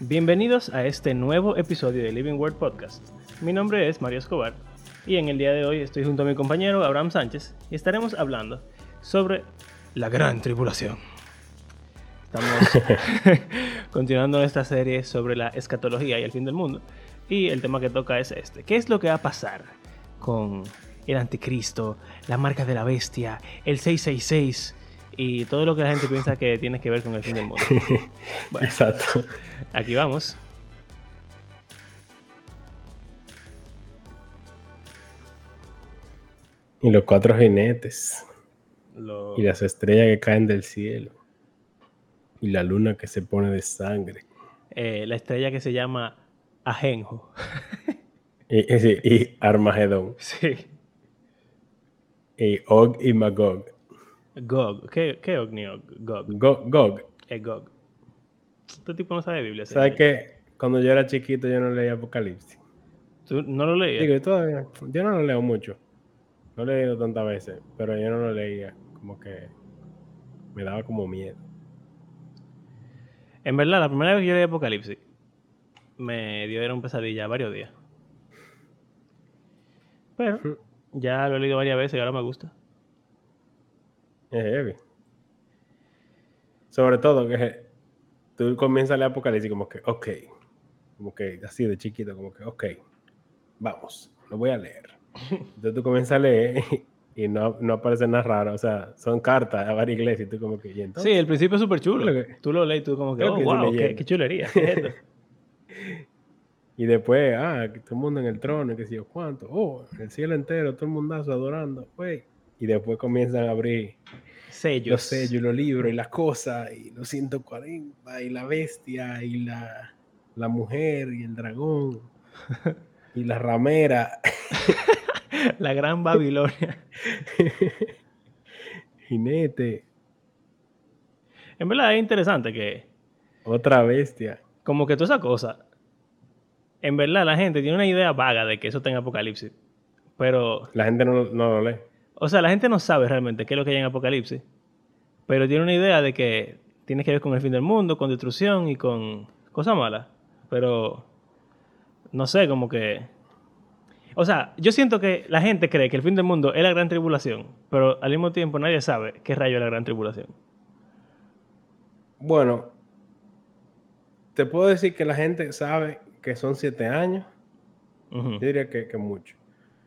Bienvenidos a este nuevo episodio de Living Word Podcast. Mi nombre es Mario Escobar y en el día de hoy estoy junto a mi compañero Abraham Sánchez y estaremos hablando sobre la gran tribulación. Estamos continuando esta serie sobre la escatología y el fin del mundo y el tema que toca es este. ¿Qué es lo que va a pasar con el anticristo, la marca de la bestia, el 666 y todo lo que la gente piensa que tiene que ver con el fin del mundo. Exacto. Aquí vamos. Y los cuatro jinetes. Y las estrellas que caen del cielo. Y la luna que se pone de sangre. Eh, la estrella que se llama Ajenjo. y, y, Armagedón. Sí. Y Og y Magog. Gog. ¿Qué, qué Og ni Gog. Gog. Gog. Es Gog. Este tipo no sabe Biblia. ¿Sabes que Cuando yo era chiquito yo no leía Apocalipsis. ¿Tú no lo leías? Digo, todavía, yo no lo leo mucho. No lo he leído tantas veces, pero yo no lo leía. Como que me daba como miedo. En verdad, la primera vez que yo leí Apocalipsis, me dio era un pesadilla varios días. Pero ya lo he leído varias veces y ahora me gusta. Es heavy. Sobre todo que tú comienzas a leer Apocalipsis como que, ok, como que así de chiquito, como que, ok, vamos, lo voy a leer. Entonces tú comienzas a leer y no, no aparece nada raro, o sea, son cartas a varias iglesias y tú como que, ¿y entonces? Sí, el principio es súper chulo. tú lo lees y tú como que, oh, wow, qué, chulería. y después, ah, todo el mundo en el trono, y que sé yo cuánto, oh, el cielo entero, todo el mundazo adorando, güey. Y después comienzan a abrir sellos. Los sellos, los libros y las cosas, y los 140, y la bestia, y la, la mujer, y el dragón, y la ramera. la gran Babilonia. Jinete. En verdad es interesante que. Otra bestia. Como que toda esa cosa. En verdad, la gente tiene una idea vaga de que eso tenga apocalipsis. Pero. La gente no, no lo lee. O sea, la gente no sabe realmente qué es lo que hay en Apocalipsis, pero tiene una idea de que tiene que ver con el fin del mundo, con destrucción y con cosas malas. Pero no sé, como que. O sea, yo siento que la gente cree que el fin del mundo es la gran tribulación, pero al mismo tiempo nadie sabe qué rayo es la gran tribulación. Bueno, te puedo decir que la gente sabe que son siete años. Yo diría que, que mucho.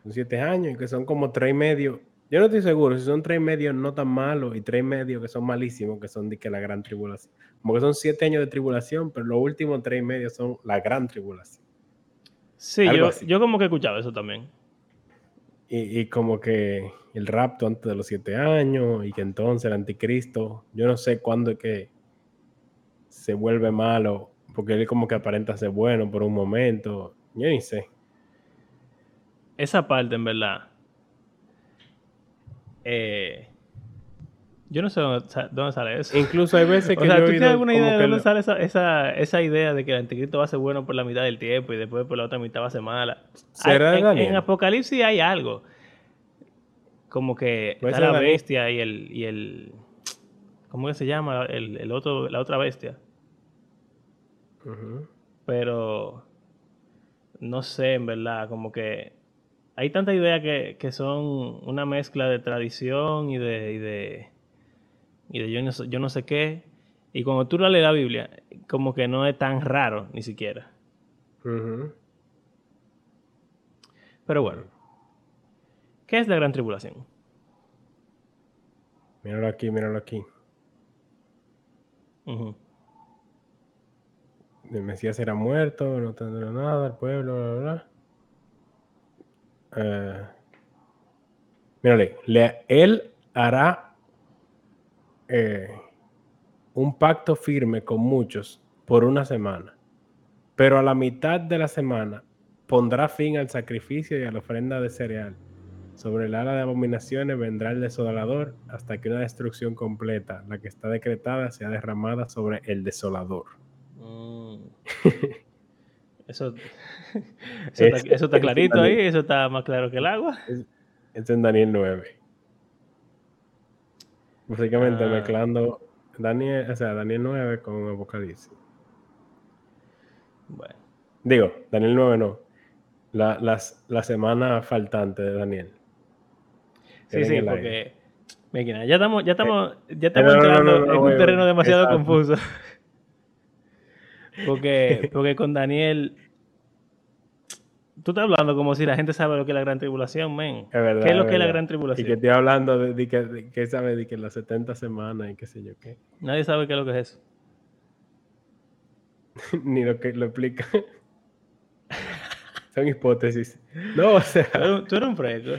Son siete años y que son como tres y medio yo no estoy seguro si son tres medios no tan malos y tres medios que son malísimos, que son de que la gran tribulación. Como que son siete años de tribulación, pero los últimos tres medios son la gran tribulación. Sí, yo, yo, como que he escuchado eso también. Y, y, como que el rapto antes de los siete años y que entonces el anticristo, yo no sé cuándo es que se vuelve malo, porque él como que aparenta ser bueno por un momento. Yo ni sé. Esa parte, en verdad, eh, yo no sé dónde, sale eso. Incluso hay veces que. O sea, ¿tú tienes alguna idea de dónde sale esa, esa, idea de que el anticristo va a ser bueno por la mitad del tiempo y después por la otra mitad va a ser mala? ¿Será en, en, Apocalipsis hay algo. Como que la bestia y el, y el. ¿Cómo que se llama? El, el otro, la otra bestia. Pero. No sé, en verdad, como que hay tantas ideas que, son una mezcla de tradición y de, y de, y de yo, no, yo no sé qué. Y cuando tú lees la Biblia, como que no es tan raro ni siquiera. Pero bueno, ¿qué es la gran tribulación? Míralo aquí, míralo aquí. El Mesías será muerto, no tendrá nada, el pueblo, bla, bla, bla. Uh, mírale, él hará eh, un pacto firme con muchos por una semana, pero a la mitad de la semana pondrá fin al sacrificio y a la ofrenda de cereal. Sobre el ala de abominaciones vendrá el desolador hasta que una destrucción completa, la que está decretada, sea derramada sobre el desolador. Mm. Eso, eso, está, clarito ahí, eso está más claro que el agua. Es, en Daniel 9. Básicamente ah. mezclando Daniel, o sea, Daniel 9 con Apocalipsis. Bueno. Digo, Daniel 9 no. La, las, la semana faltante de Daniel. Sí, sí, porque. Mira, ya estamos, ya estamos, ya estamos entrando en un terreno demasiado confuso. Porque, porque con Daniel Tú estás hablando como si la gente sabe lo que es la gran tribulación, men. Es verdad, ¿Qué es lo que es la gran tribulación? Y que estoy hablando de, que, sabe de que las 70 semanas y qué sé yo qué. Nadie sabe qué es lo que es eso. Ni lo que lo explica. Son hipótesis. No, o sea. Tú eres, un fresco.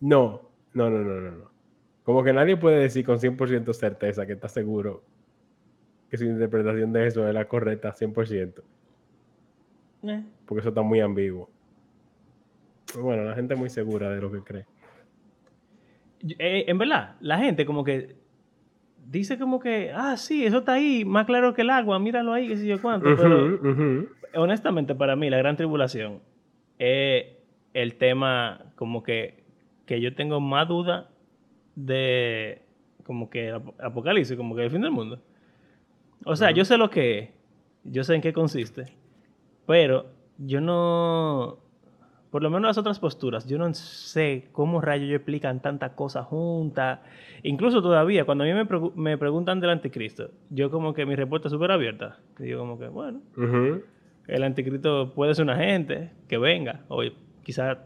No, no, no, no, no, no. Como que nadie puede decir con 100% certeza que está seguro que su interpretación de eso es la correcta 100%. Eh. Porque eso está muy ambiguo. Bueno, la gente es muy segura de lo que cree. Eh, en verdad, la gente como que dice como que, ah, sí, eso está ahí, más claro que el agua, míralo ahí, qué sé yo cuánto. pero honestamente, para mí, la gran tribulación es el tema como que, que yo tengo más duda de como que apocalipsis, como que el fin del mundo. O sea, yo sé lo que es, yo sé en qué consiste, pero yo no, por lo menos las otras posturas, yo no sé cómo rayos ellos explican tantas cosas juntas. Incluso todavía, cuando a mí me, me, preguntan del anticristo, yo como que mi respuesta es súper abierta. Digo como que, bueno, el anticristo puede ser una gente que venga, o quizás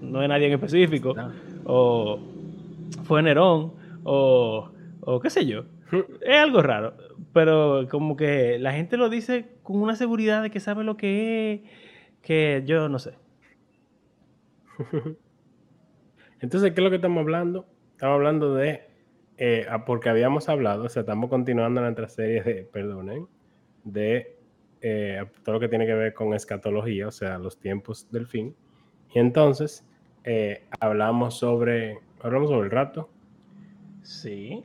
no es nadie en específico, o fue Nerón, o, o qué sé yo. Es algo raro pero como que la gente lo dice con una seguridad de que sabe lo que es, que yo no sé. Entonces, ¿qué es lo que estamos hablando? Estamos hablando de, eh, ah, porque habíamos hablado, o sea, estamos continuando nuestra serie de, perdonen, de eh, todo lo que tiene que ver con escatología, o sea, los tiempos del fin. Y entonces, eh, hablamos sobre, hablamos sobre el rato. Sí.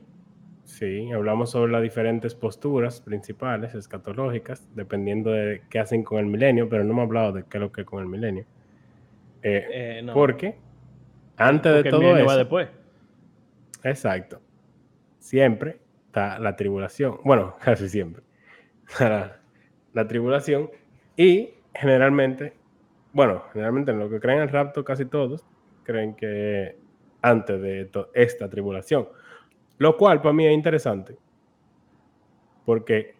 Sí, hablamos sobre las diferentes posturas principales escatológicas, dependiendo de qué hacen con el milenio, pero no hemos hablado de qué es lo que con el milenio. Eh, eh, porque antes de todo eso. después. Exacto. Siempre está la tribulación. Bueno, casi siempre. la, tribulación. Y generalmente, bueno, generalmente en lo que creen el rapto, casi todos creen que antes de esta tribulación. Lo cual para mí es interesante. Porque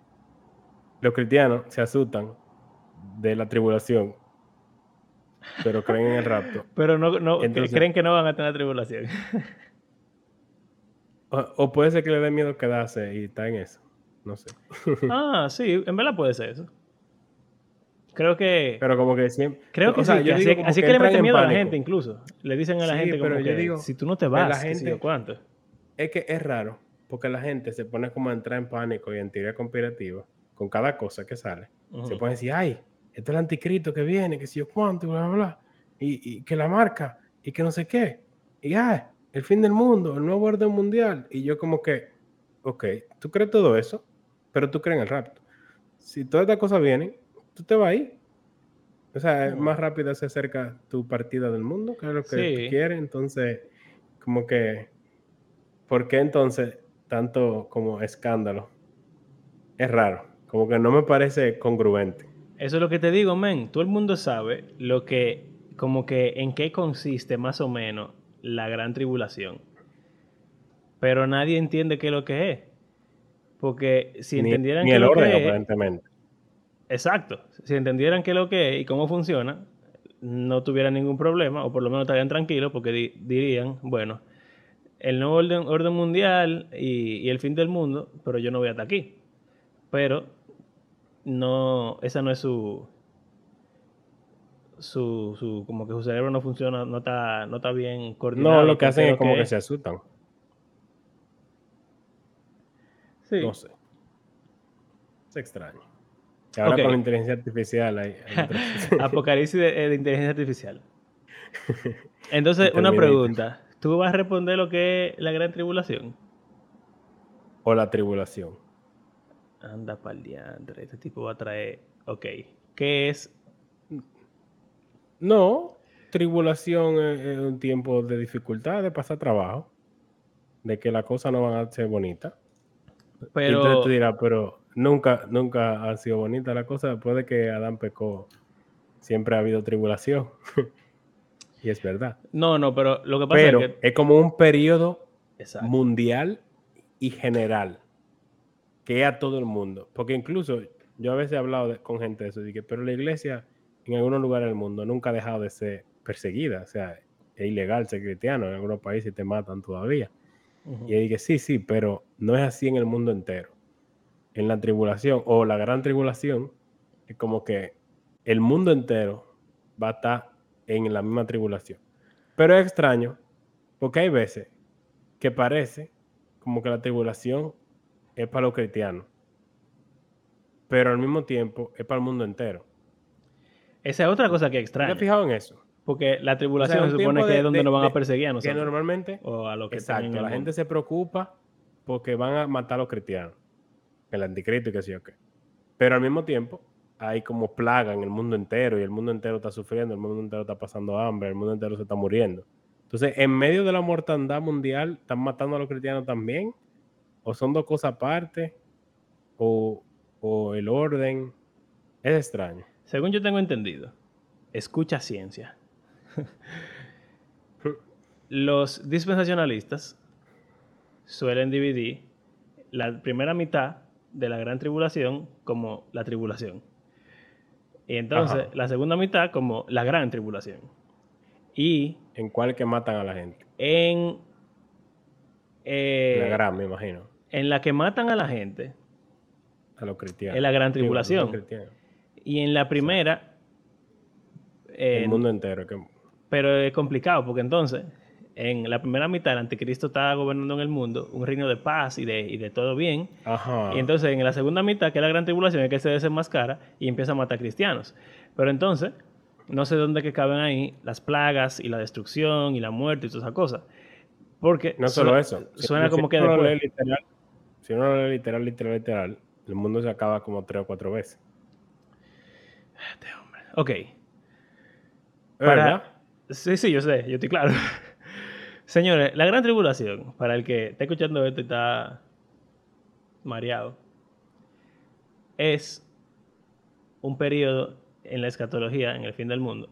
los cristianos se asustan de la tribulación, pero creen en el rapto. Pero no, no creen que no van a tener tribulación. o, puede ser que le dé miedo quedarse y está en eso. No sé. ah, sí, en verdad puede ser eso. Creo que. Pero como que siempre. Creo que sí, así, que, le meten miedo a la gente, incluso. Le dicen a la gente como que digo, si tú no te vas, la gente, ¿cuánto? Es que es raro, porque la gente se pone como a entrar en pánico y en teoría conspirativa con cada cosa que sale. Se pone a decir, ay, este es el anticristo que viene, que si yo cuánto, bla, bla, bla, y, que la marca, y que no sé qué, y ay, el fin del mundo, el nuevo orden mundial. Y yo como que, ok, tú crees todo eso, pero tú crees en el rapto. Si todas estas cosas vienen, tú te vas ahí. O sea, más rápido se acerca tu partida del mundo, que es lo que tú quieres. Entonces, como que ¿por qué entonces tanto como escándalo? Es raro, como que no me parece congruente. Eso es lo que te digo, men. Todo el mundo sabe lo que, como que en qué consiste más o menos la gran tribulación. Pero nadie entiende qué es lo que es. Porque si entendieran ni qué el lo orden, que aparentemente. exacto. Si entendieran qué es lo que es y cómo funciona, no tuvieran ningún problema, o por lo menos estarían tranquilos, porque dirían, bueno, el nuevo orden, mundial y, el fin del mundo, pero yo no voy hasta aquí. Pero no, esa no es su, su, su, como que su cerebro no funciona, no está, no está bien coordinado. No, lo que hacen es como que, se asustan. Sí. No sé. Es extraño. Y ahora con la inteligencia artificial hay... Apocalipsis de, de, inteligencia artificial. Entonces, una pregunta. ¿Tú vas a responder lo que es la gran tribulación? O la tribulación. Anda pa'l diantre. Este tipo va a traer. Ok. ¿Qué es? No. Tribulación es, un tiempo de dificultad, de pasar trabajo. De que las cosas no van a ser bonitas. Pero... Entonces dirás, pero nunca, nunca ha sido bonita la cosa. Después de que Adán pecó, siempre ha habido tribulación. y es verdad. No, no, pero lo que pasa Pero es que... es como un periodo Exacto. mundial y general que a todo el mundo. Porque incluso yo a veces he hablado de- con gente de eso, dije, pero la iglesia en algunos lugares del mundo nunca ha dejado de ser perseguida. O sea, es ilegal ser cristiano. En algunos países te matan todavía. Y dije, sí, sí, pero no es así en el mundo entero. En la tribulación o la gran tribulación, es como que el mundo entero va a estar en la misma tribulación. Pero es extraño, porque hay veces que parece como que la tribulación es para los cristianos, pero al mismo tiempo es para el mundo entero. Esa es otra cosa que ¿Te extraña. has fijado en eso? Porque la tribulación se supone que de- es donde de- nos van de- a perseguir a Que nosotros. normalmente O a los que Exacto, la gente se preocupa porque van a matar a los cristianos, el anticristo y qué sé yo qué. Pero al mismo tiempo hay como plaga en el mundo entero y el mundo entero está sufriendo, el mundo entero está pasando hambre, el mundo entero se está muriendo. Entonces, en medio de la mortandad mundial, ¿están matando a los cristianos también? ¿O son dos cosas aparte? ¿O, o el orden? Es extraño. Según yo tengo entendido, escucha ciencia. Los dispensacionalistas suelen dividir la primera mitad de la gran tribulación como la tribulación. Y entonces Ajá. la segunda mitad como la gran tribulación. Y ¿En cuál que matan a la gente? en, eh, la gran, me imagino. en la que matan a la gente A los cristianos. es la gran tribulación. y en la primera... El en- mundo entero. Que, Pero es complicado porque entonces, en la primera mitad, el anticristo está gobernando en el mundo un reino de paz y de, y de todo bien. ajá. Y entonces, en la segunda mitad, que es la gran tribulación, es que se desenmascara y empieza a matar cristianos. Pero entonces, no sé dónde que caben ahí las plagas y la destrucción y la muerte y todas esas cosas. Porque No solo suena- eso. Si- Suena si como que uno lo después. literal, si uno lo lee literal, literal, literal, el mundo se acaba como tres o cuatro veces. Este hombre. Ok. ¿Es Para- ¿Verdad? Sí, sí, yo sé, yo estoy claro. Señores, la gran tribulación, para el que está escuchando esto y está mareado, es un periodo en la escatología, en el fin del mundo,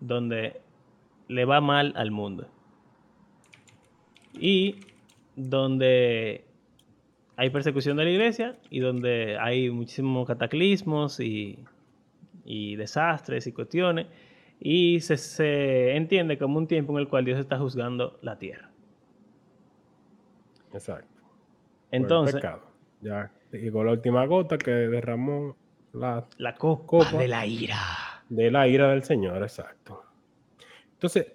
donde le va mal al mundo. Y donde hay persecución de la iglesia y donde hay muchísimos cataclismos y, y desastres y cuestiones. Y se, se entiende como un tiempo en el cual Dios está juzgando la tierra. Exacto. Entonces. Ya llegó la última gota que derramó la la copa, Copa. de la ira. de la ira del Señor, exacto. Entonces,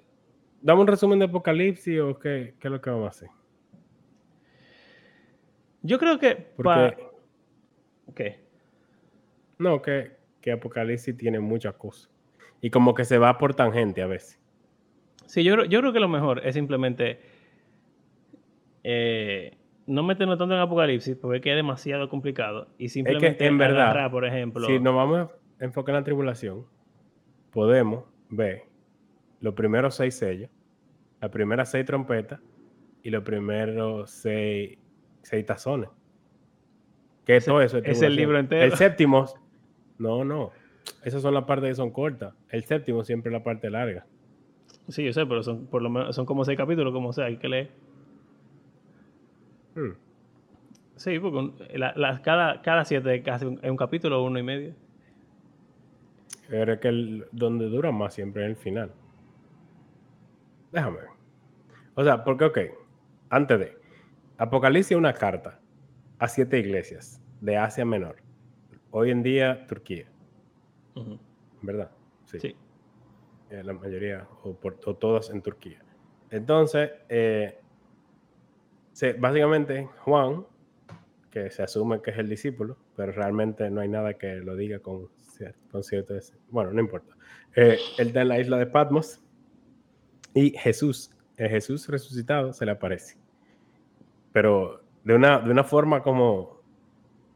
¿damos un resumen de Apocalipsis o qué, qué es lo que vamos a hacer? Yo creo que... Porque, pa- ¿Qué? no, que, que Apocalipsis tiene muchas cosas. Y como que se va por tangente a veces. Sí, yo, creo- yo creo que lo mejor es simplemente eh, no meternos tanto en Apocalipsis porque es que es demasiado complicado y simplemente en verdad, por ejemplo, Si nos vamos a enfocar en la tribulación, podemos ver los primeros seis sellos, las primeras seis trompetas y los primeros seis, seis tazones. Que todo eso es es el libro entero. El séptimo, no, no. Esas son las partes que son cortas. El séptimo siempre es la parte larga. sí, yo sé, pero son por lo menos son como seis capítulos, como sea, hay que leer. Hmm. Sí, porque un- la- la- cada, cada siete es casi un, es un capítulo uno y medio. Pero es que el- donde dura más siempre es el final. Déjame. O sea, porque, ok, antes de. Apocalipsis es una carta a siete iglesias de Asia Menor. Hoy en día, Turquía, ¿verdad? Sí. Eh, la mayoría, o, por, o todas en Turquía. Entonces, eh, se- básicamente, Juan, que se asume que es el discípulo, pero realmente no hay nada que lo diga con, con cierto... Bueno, no importa. Eh, él está en la isla de Patmos y Jesús, el Jesús resucitado, se le aparece. Pero de una, de una forma como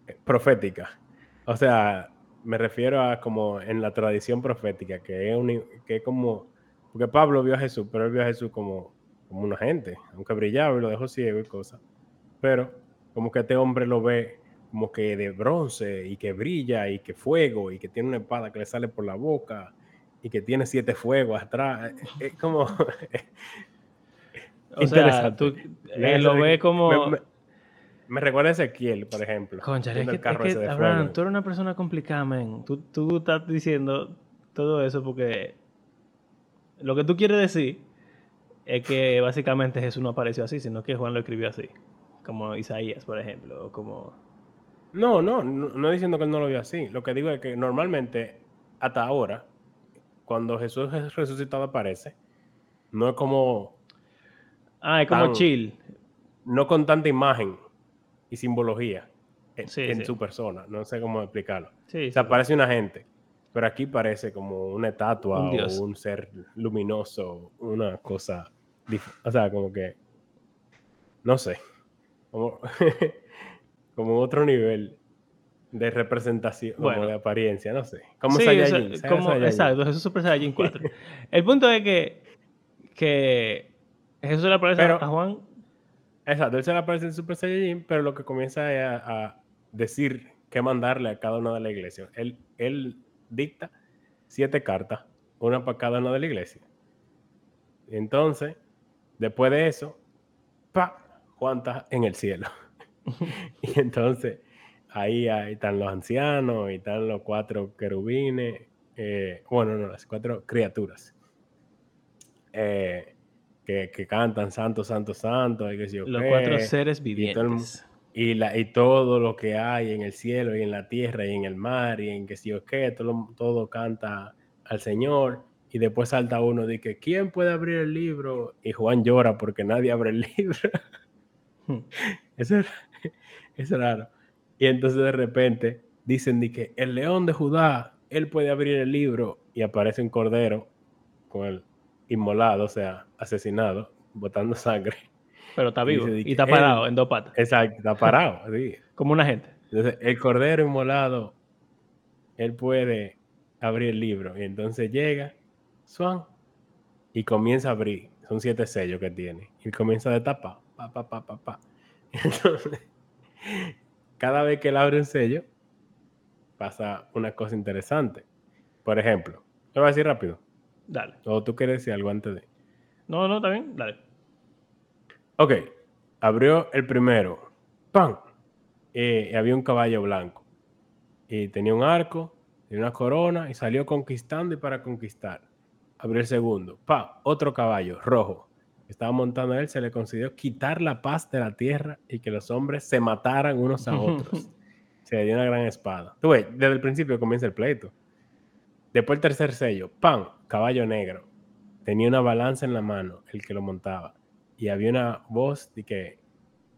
eh, profética. O sea, me refiero a como en la tradición profética, que es, un- que es como, porque Pablo vio a Jesús, pero él vio a Jesús como, como una gente, aunque brillaba y lo dejó ciego y cosas. Pero como que este hombre lo ve como que de bronce y que brilla y que fuego y que tiene una espada que le sale por la boca y que tiene siete fuegos atrás. Es como... o sea, tú eh, lo ves como... Me, recuerda a Ezequiel, por ejemplo. Concha, es que, Abraham, tú eres una persona complicada, men. Tú, tú estás diciendo todo eso porque lo que tú quieres decir es que básicamente Jesús no apareció así, sino que Juan lo escribió así. Como Isaías, por ejemplo, o como... No, no, no, no diciendo que él no lo vio así. Lo que digo es que normalmente, hasta ahora, cuando Jesús resucitado aparece, no es como... Ah, es como chill. No con tanta imagen y simbología en, su persona. No sé cómo explicarlo. Sí, o sea, parece una gente. Pero aquí parece como una estatua o un ser luminoso, una cosa. O sea, como que. No sé. Como, como otro nivel de representación, como de apariencia, no sé. Como Saiyajin. como, exacto, Jesús Super Saiyajin 4. El punto es que, que Jesús le aparece a Juan. Exacto, él se le aparece en Super Saiyajin, pero lo que comienza es a, decir qué mandarle a cada una de la iglesia. Él, él dicta siete cartas, una para cada una de la iglesia. Entonces, después de eso, pa, Juan está en el cielo. y entonces ahí, están los ancianos, y están los cuatro querubines, eh, bueno, no, las cuatro criaturas eh, que, cantan santo, santo, santo. Y que los cuatro seres vivientes. Y, la, y todo lo que hay en el cielo y en la tierra y en el mar y en que si o qué, todo, todo canta al Señor. Y después salta uno y dice, ¿quién puede abrir el libro? Y Juan llora porque nadie abre el libro. Hmm. eso, es, es raro. Y entonces de repente dicen que el león de Judá, él puede abrir el libro y aparece un cordero con el inmolado, o sea, asesinado, botando sangre. Pero está vivo y, está parado en dos patas. Exacto, está parado, sí. Como una gente. Entonces, el cordero inmolado, él puede abrir el libro. Y entonces llega, Swan, y comienza a abrir. Son siete sellos que tiene. Y comienza a destapar. Pa, pa, pa, pa, pa. Entonces, cada vez que él abre un sello, pasa una cosa interesante. Por ejemplo, lo voy a decir rápido. Dale. ¿O tú quieres decir algo antes de? No, no, está bien. Dale. Ok. Abrió el primero. ¡Pam! y había un caballo blanco. Y tenía un arco, y una corona, y salió conquistando y para conquistar. Abrió el segundo. ¡Pam! Otro caballo rojo estaba montando a él, se le concedió quitar la paz de la tierra y que los hombres se mataran unos a otros. se le dio una gran espada. Tú ves, desde el principio comienza el pleito. Después el tercer sello, ¡pam! Caballo negro. Tenía una balanza en la mano, el que lo montaba. Y había una voz de que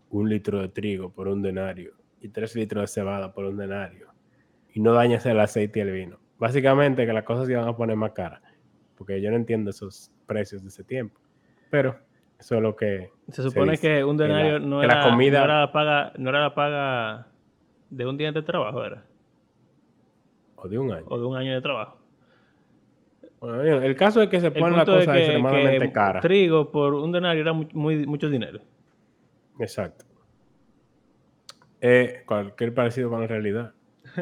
un litro de trigo por un denario y tres litros de cebada por un denario. Y no dañas el aceite y el vino. Básicamente que las cosas se iban a poner más caras. Porque yo no entiendo esos precios de ese tiempo. Pero eso es lo que. Se supone que un denario no, era, la comida... no, era la paga, no era la paga de un día de trabajo, ¿era? O de un año. O de un año de trabajo. Bueno, el caso es que se pone la cosa extremadamente cara. Trigo por un denario era muy, mucho dinero. Exacto. Eh, cualquier parecido con la realidad.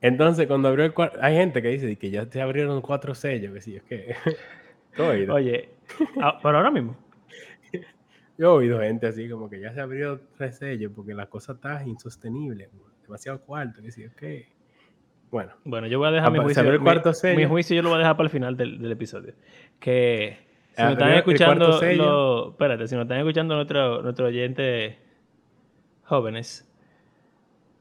Entonces, cuando abrió el cuarto, hay gente que dice que ya te abrieron cuatro sellos, que sí, es que Oye, ah, pero ahora mismo. Yo he oído gente así como que ya se abrió tres sellos porque la cosa está insostenible, demasiado cuarto. Que Bueno. Bueno, yo voy a dejar mi juicio. El cuarto mi, juicio yo lo voy a dejar para el final del, episodio. Que si nos están escuchando, lo, espérate, si nos están escuchando nuestro, nuestro oyente jóvenes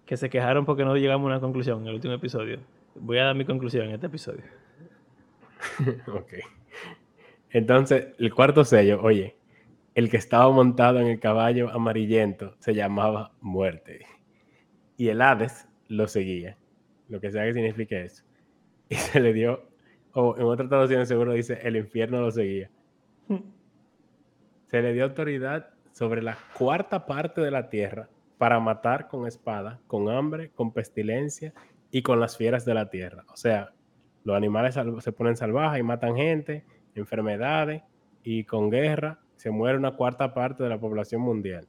que se quejaron porque no llegamos a una conclusión en el último episodio, voy a dar mi conclusión en este episodio. ok. Entonces, el cuarto sello, oye, el que estaba montado en el caballo amarillento se llamaba muerte. Y el Hades lo seguía, lo que sea que signifique eso. Y se le dio, o en otra traducción seguro dice, el infierno lo seguía. Se le dio autoridad sobre la cuarta parte de la tierra para matar con espada, con hambre, con pestilencia y con las fieras de la tierra. O sea, los animales se ponen salvajes y matan gente enfermedades y con guerra se muere una cuarta parte de la población mundial.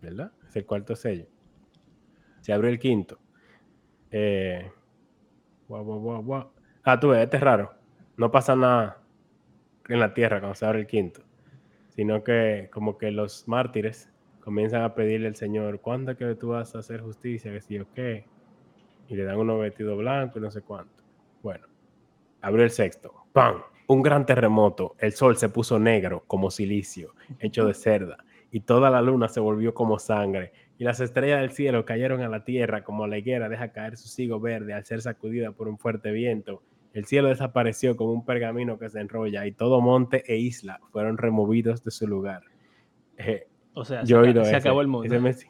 ¿verdad? Es el cuarto sello. Se abrió el quinto. Eh. Ah, tú ves, este es raro. No pasa nada en la tierra cuando se abre el quinto, sino que como que los mártires comienzan a pedirle al Señor, ¿cuándo que tú vas a hacer justicia? Que si o qué. Y le dan unos vestidos blancos y no sé cuánto. Bueno, abrió el sexto. ¡Pam! Un gran terremoto. El sol se puso negro como silicio, hecho de cerda, y toda la luna se volvió como sangre, y las estrellas del cielo cayeron a la tierra como la higuera deja caer su sigo verde al ser sacudida por un fuerte viento. El cielo desapareció como un pergamino que se enrolla, y todo monte e isla fueron removidos de su lugar. Eh, O sea, yo se, se ese- acabó el mundo. Ese,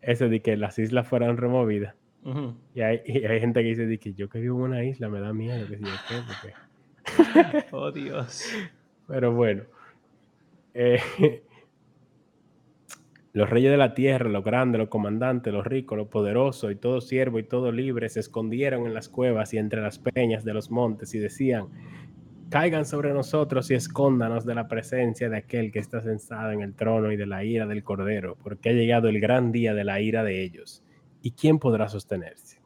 ese de que las islas fueran removidas. Ujú. Y hay, y hay gente que dice de que yo que vivo en una isla me da miedo, que si yo qué, porque- Oh, Dios. Pero bueno. Eh, los reyes de la tierra, los grandes, los comandantes, los ricos, los poderosos y todo siervo y todo libre se escondieron en las cuevas y entre las peñas de los montes y decían, caigan sobre nosotros y escóndanos de la presencia de aquel que está sentado en el trono y de la ira del cordero, porque ha llegado el gran día de la ira de ellos. ¿Y quién podrá sostenerse?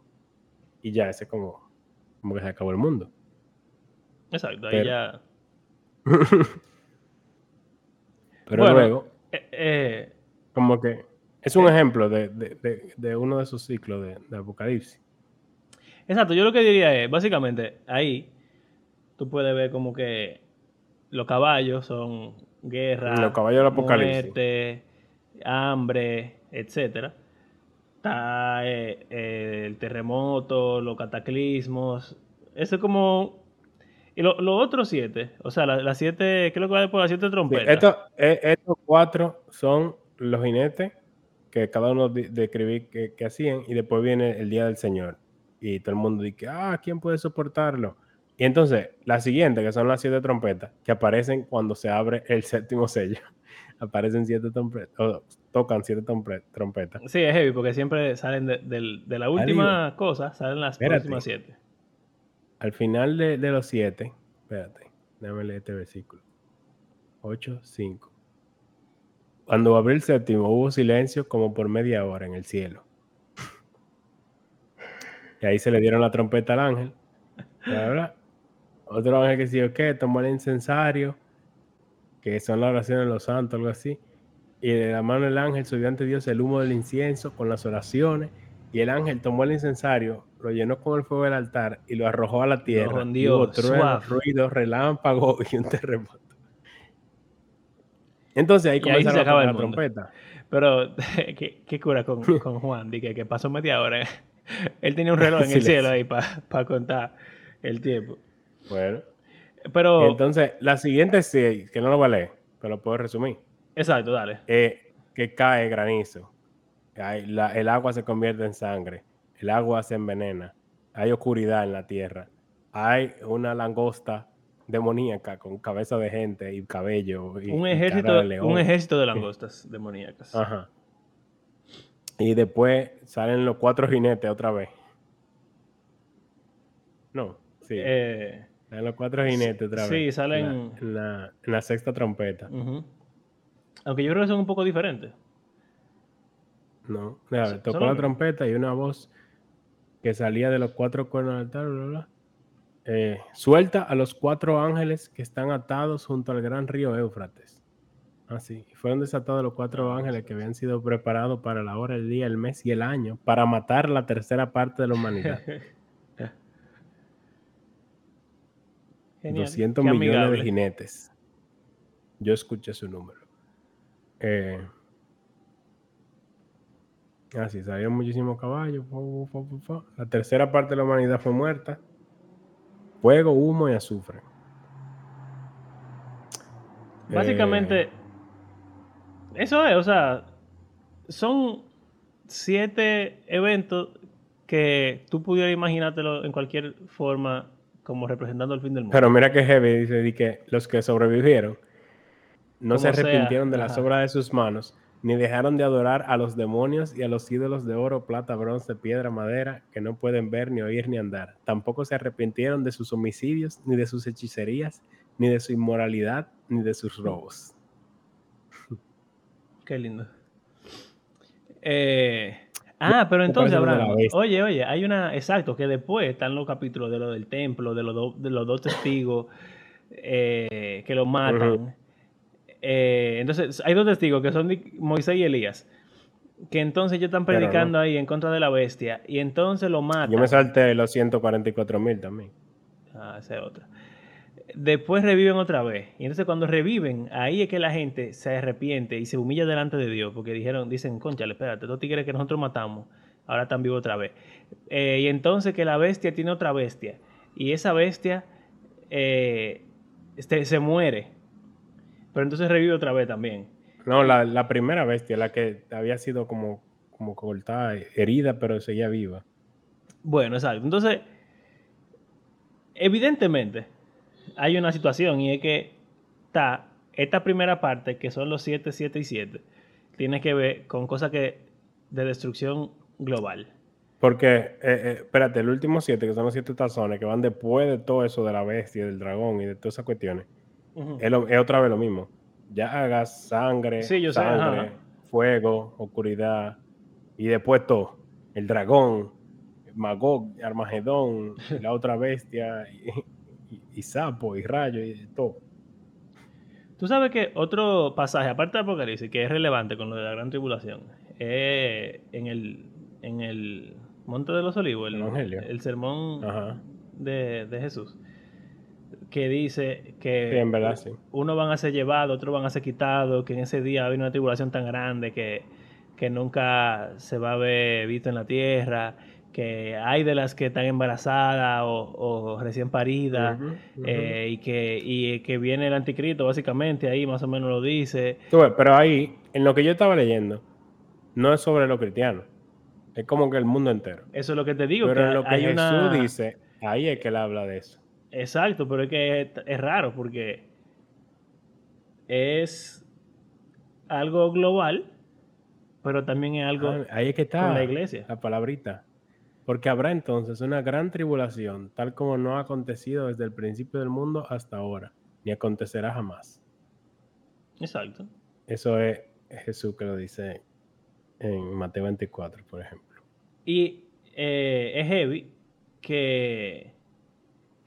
Y ya, ese como, como que se acabó el mundo. Exacto, ahí ya. Pero Bueno. luego, Eh, eh, como que es un Eh. ejemplo de, de- de- de uno de esos ciclos de, Apocalipsis. exacto, yo lo que diría es, básicamente, ahí tú puedes ver como que los caballos son guerra, Los caballos del Apocalipsis. muerte, hambre, etcétera. Está eh, eh, el terremoto, los cataclismos. Eso es como. Y lo- los otros siete, o sea, las siete, ¿qué es lo que va después? Las siete Sí, trompetas. estos, eh, estos cuatro son los jinetes que cada uno de- describí que, que hacían y después viene el día del Señor. Y todo el mundo dice, ah, ¿quién puede soportarlo? Y entonces, la siguiente, que son las siete trompetas, que aparecen cuando se abre el séptimo sello. Aparecen siete trompetas, o tocan siete trompe- trompetas. Sí, es heavy, porque siempre salen de, la última cosa, salen las Espérate. próximas siete. Al final de, de los siete, espérate, déjame leer este versículo. 8, 5. Cuando abrió el séptimo hubo silencio como por media hora en el cielo. Y ahí se le dieron la trompeta al ángel. bla. Otro ángel que sí o qué, tomó el incensario, que son las oraciones de los santos, algo así. Y de la mano del ángel subió ante Dios el humo del incienso con las oraciones. Y el ángel tomó el incensario, lo llenó con el fuego del altar y lo arrojó a la tierra. Y hubo ruidos, relámpagos y un terremoto. Entonces ahí Y ahí comenzaron a la trompeta. Pero, ¿qué, qué cura con, con Juan? Dije que pasó media hora. Él tenía un reloj en el cielo ahí para contar el tiempo. Bueno. Pero, entonces, la siguiente sí, que no lo voy a leer, pero lo puedo resumir. exacto, dale. eh, que cae granizo. Hay- la- el agua se convierte en sangre. El agua se envenena. Hay oscuridad en la tierra. Hay una langosta demoníaca con cabeza de gente y cabello. Y, Un y ejército, cara de león. un ejército de langostas demoníacas. Ajá. Y después salen los cuatro jinetes otra vez. No, sí. Eh, salen los cuatro jinetes otra sí, vez. salen- En la, en la- en la sexta trompeta. Aunque yo creo que son un poco diferentes. No, Son- tocó la trompeta y una voz que salía de los cuatro cuernos del altar, bla, bla. Eh, suelta a los cuatro ángeles que están atados junto al gran río Éufrates. Así, y fueron desatados los cuatro Ah, ángeles que habían sido preparados para la hora, el día, el mes y el año para matar la tercera parte de la humanidad. Genial, 200 qué millones amigable. de jinetes. Yo escuché su número. Eh, así, salieron muchísimos caballos. La tercera parte de la humanidad fue muerta. Fuego, humo y azufre. Básicamente, Eh, eso es, o sea, son siete eventos que tú pudieras imaginártelo en cualquier forma como representando el fin del mundo. pero mira que heavy dice di que los que sobrevivieron no se sea, arrepintieron de las obras de sus manos, ni dejaron de adorar a los demonios y a los ídolos de oro, plata, bronce, piedra, madera, que no pueden ver, ni oír, ni andar. Tampoco se arrepintieron de sus homicidios, ni de sus hechicerías, ni de su inmoralidad, ni de sus robos. Qué lindo. Eh, ah, pero entonces, Abraham, oye, oye, hay una, exacto, que después están los capítulos de lo del templo, de los, do- de los dos testigos eh, que lo matan. Eh, entonces, hay dos testigos que son Moisés y Elías, que entonces ellos están no. predicando ahí en contra de la bestia, y entonces lo matan. Yo me salté los 144 mil también. Ah, esa es otra. Después reviven otra vez. Y entonces cuando reviven, ahí es que la gente se arrepiente y se humilla delante de Dios. Porque dijeron, dicen, conchale, espérate, estos tigres que nosotros matamos, ahora están vivos otra vez. Eh, y entonces que la bestia tiene otra bestia. Y esa bestia eh, este, se muere. Pero entonces revive otra vez también. No, la, la primera bestia, la que había sido como, como cortada, herida, pero seguía viva. Bueno, exacto. Entonces, evidentemente, hay una situación y es que está esta primera parte, que son los 7, 7 y 7, tiene que ver con cosas que de destrucción global. Porque, eh, eh, espérate, el último siete, que son los siete tazones, que van después de todo eso de la bestia, del dragón y de todas esas cuestiones, Es, otra vez lo mismo. Llagas, sangre, Sí, yo sangre, fuego, oscuridad, y después todo. El dragón, Magog, Armagedón, la otra bestia, y, y- y sapo, y rayo, y todo. Tú sabes que otro pasaje, aparte de Apocalipsis, que es relevante con lo de la gran tribulación, es en el, en el Monte de los Olivos, el, el sermón de, de Jesús, que dice que Sí, en verdad, sí. unos van a ser llevados, otros van a ser quitados, que en ese día va a haber una tribulación tan grande que, que nunca se va a ver visto en la tierra, que hay de las que están embarazadas o, o recién paridas, eh, y, que, y que viene el anticristo, básicamente, ahí más o menos lo dice. Pero ahí, en lo que yo estaba leyendo, no es sobre los cristianos. Es como que el mundo entero. Eso es lo que te digo, Pero que en lo que Jesús una... dice, ahí es que él habla de eso. Exacto, pero es que es, es raro porque es algo global, pero también es algo Ah, ahí es que está con la iglesia. la palabrita. Porque habrá entonces una gran tribulación, tal como no ha acontecido desde el principio del mundo hasta ahora, ni acontecerá jamás. Exacto. Eso es Jesús que lo dice en Mateo 24, por ejemplo. Y eh, es heavy que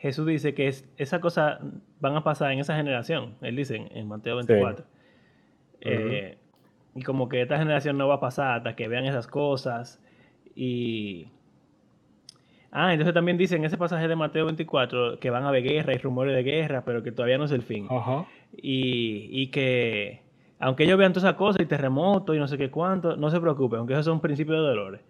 Jesús dice que es, esa cosa van a pasar en esa generación. Él dice en, en Mateo 24. Eh, y como que esta generación no va a pasar hasta que vean esas cosas. Y. Ah, entonces también dice en ese pasaje de Mateo 24 que van a haber guerra y rumores de guerra, pero que todavía no es el fin. Y, y que aunque ellos vean todas esas cosas y terremotos y no sé qué cuánto, no se preocupen, aunque esos son principios de dolores.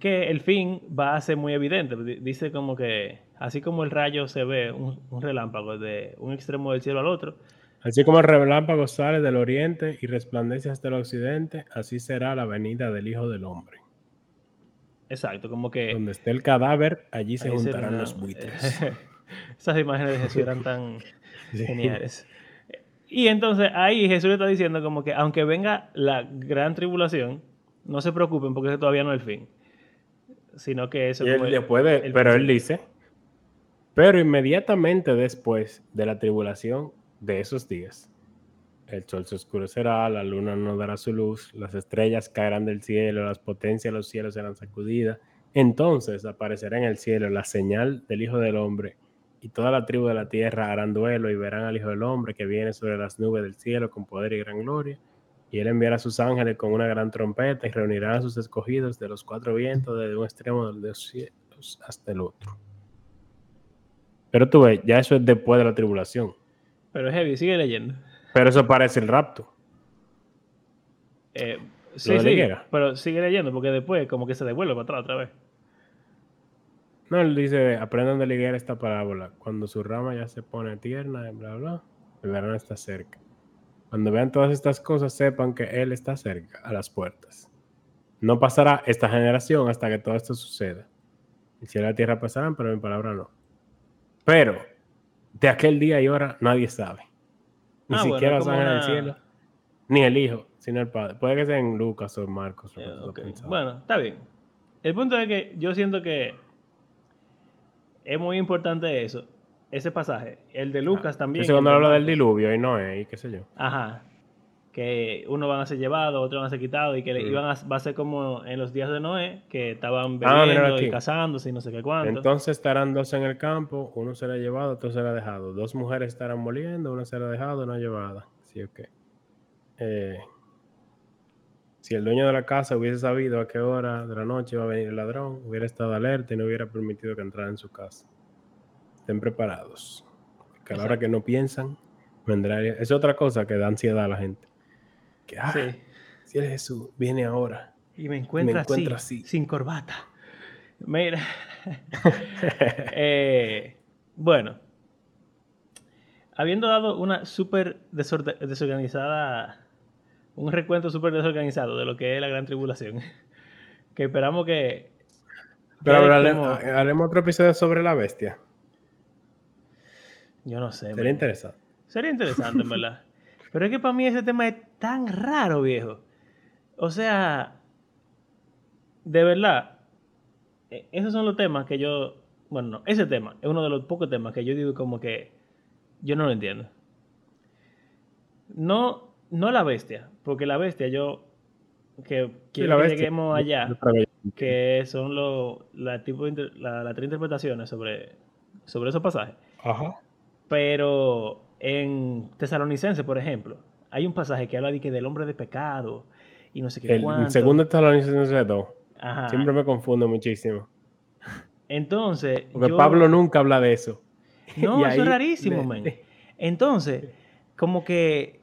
Que el fin va a ser muy evidente. Di- Dice como que, así como el rayo se ve, un, un relámpago de un extremo del cielo al otro, Así como el relámpago sale del oriente y resplandece hasta el occidente, así será la venida del Hijo del Hombre. exacto, como que... Donde esté el cadáver, allí se juntarán los buitres. Esas imágenes de Jesús eran tan Sí. geniales. Y entonces ahí Jesús le está diciendo como que aunque venga la gran tribulación, no se preocupen porque ese todavía no es el fin. Sino que eso Y él como el- después de- el pero él dice, pero inmediatamente después de la tribulación de esos días, el sol se oscurecerá, la luna no dará su luz, las estrellas caerán del cielo, las potencias de los cielos serán sacudidas. Entonces aparecerá en el cielo la señal del Hijo del Hombre, y toda la tribu de la tierra harán duelo y verán al Hijo del Hombre que viene sobre las nubes del cielo con poder y gran gloria. Y él enviará a sus ángeles con una gran trompeta y reunirá a sus escogidos de los cuatro vientos, desde un extremo de los cielos hasta el otro. Pero tú ves, ya eso es después de la tribulación. Pero es heavy, sigue leyendo. Pero eso parece el rapto. Eh, sí, sí, pero sigue leyendo porque después como que se devuelve para atrás otra vez. No, él dice, aprendan de la higuera esta parábola. Cuando su rama ya se pone tierna, bla, bla, el verano está cerca. Cuando vean todas estas cosas, sepan que Él está cerca, a las puertas. No pasará esta generación hasta que todo esto suceda. El cielo y la tierra pasarán, pero mi palabra no. Pero, de aquel día y hora, nadie sabe. Ni Ah, bueno, siquiera ángeles del una- cielo, ni el Hijo, sino el Padre. Puede que sea en Lucas o en Marcos. Eh. Bueno, está bien. El punto es que yo siento que es muy importante eso, ese pasaje. El de Lucas también. Cuando habla del diluvio y Noé y qué sé yo. Ajá. que uno van a ser llevados, otros van a ser quitados y que le Mm. iban a, va a ser como en los días de Noé, que estaban Ah, bebiendo y casándose y no sé qué cuánto. Entonces estarán dos en el campo, uno será llevado, otro será dejado. Dos mujeres estarán moliendo, una será dejada, una llevada. Sí, ok. Eh, si el dueño de la casa hubiese sabido a qué hora de la noche iba a venir el ladrón, hubiera estado alerta y no hubiera permitido que entrara en su casa. Estén preparados. Que a la hora que no piensan, vendrá. Es otra cosa que da ansiedad a la gente. Que, ah, Sí. si el Jesús viene ahora. Y me encuentra, encuentra así, así. sin corbata. Mira. Eh, bueno. Habiendo dado una súper desorganizada, un recuento súper desorganizado de lo que es la gran tribulación, que esperamos que... Pero quede ahora hare- como- haremos otro episodio sobre la bestia. Yo no sé. Sería man. interesante. Sería interesante, en verdad. Pero es que para mí ese tema es tan raro, viejo. O sea, de verdad, e- esos son los temas que yo, bueno, no, ese tema es uno de los pocos temas que yo digo como que yo no lo entiendo. No, no la bestia, porque la bestia yo, que Sí, quiero la que bestia. lleguemos allá, que- son los, la tipo la- las tres interpretaciones sobre, sobre esos pasajes. Ajá. Pero en Tesalonicense, por ejemplo, hay un pasaje que habla de que del hombre de pecado y no sé qué El, cuánto. el segundo Tesalonicenses 2. Ajá. Siempre me confundo muchísimo. Entonces, Porque yo- Pablo nunca habla de eso. No, eso ahí es rarísimo, man. Entonces, como que,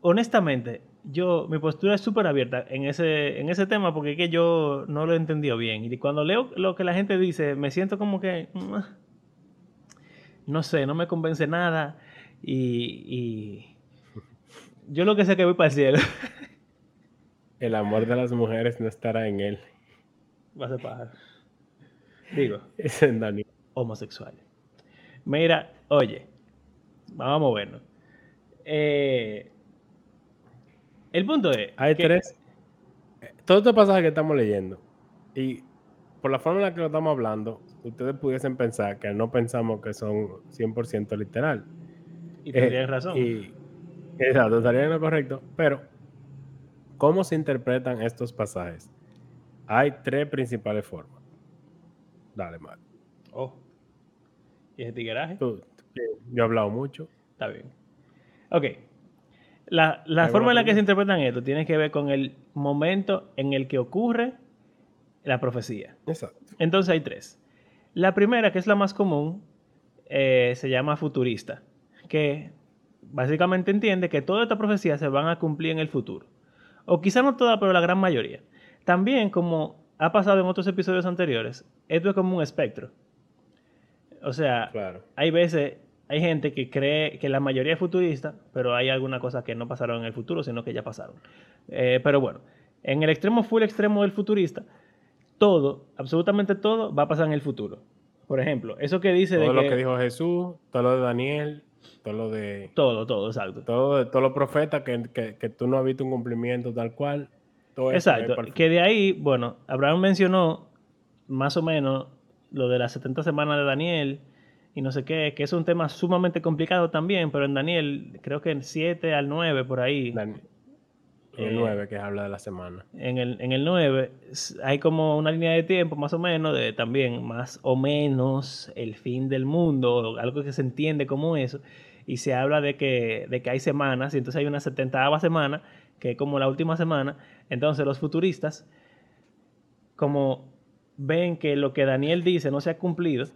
honestamente, yo, mi postura es súper abierta en ese, en ese tema porque es que yo no lo he entendido bien. Y cuando leo lo que la gente dice, me siento como que, mm, no sé, no me convence nada. Y, y yo lo que sé que voy para el cielo. El amor de las mujeres no estará en él. Va a ser pájaro. Digo, Es en Daniel. homosexuales. Mira, oye, vamos a movernos. Eh, el punto es. Hay que- tres. eh, Todos estos pasajes que estamos leyendo. Y por la forma en la que lo estamos hablando, ustedes pudiesen pensar que no pensamos que son 100% literal. Y Eh, tendrías razón. Y, exacto, estaría en lo correcto. Pero, ¿cómo se interpretan estos pasajes? Hay tres principales formas. Dale, Mario. Oh. ¿Y ese tigueraje? Tú- yo he hablado mucho. Está bien. Ok. La, la ¿Alguna forma en la que se interpretan esto tiene que ver con el momento en el que ocurre la profecía. Exacto. Entonces hay tres. La primera, que es la más común, eh, se llama futurista, que básicamente entiende que todas estas profecías se van a cumplir en el futuro. O quizá no todas, pero la gran mayoría. También, como ha pasado en otros episodios anteriores, esto es como un espectro. O sea, Claro. hay veces, hay gente que cree que la mayoría es futurista, pero hay algunas cosas que no pasaron en el futuro, sino que ya pasaron. Eh, pero bueno, en el extremo full extremo del futurista, todo, absolutamente todo, va a pasar en el futuro. Por ejemplo, eso que dice Todo de lo que, que dijo Jesús, todo lo de Daniel, todo lo de todo, todo, exacto. todo, todos los profetas que, que, que tú no has visto un cumplimiento tal cual. Todo Exacto. Que de ahí, bueno, Abraham mencionó más o menos lo de las 70 semanas de Daniel y no sé qué, que es un tema sumamente complicado también, pero en Daniel, creo que en 7 al 9 por ahí. Dan- el Eh, 9 que habla de la semana. en el, en el 9 s- hay como una línea de tiempo más o menos de también más o menos el fin del mundo, algo que se entiende como eso, y se habla de que, de que hay semanas, y entonces hay una 70 semana, que es como la última semana, entonces los futuristas, como ven que lo que Daniel dice no se ha cumplido,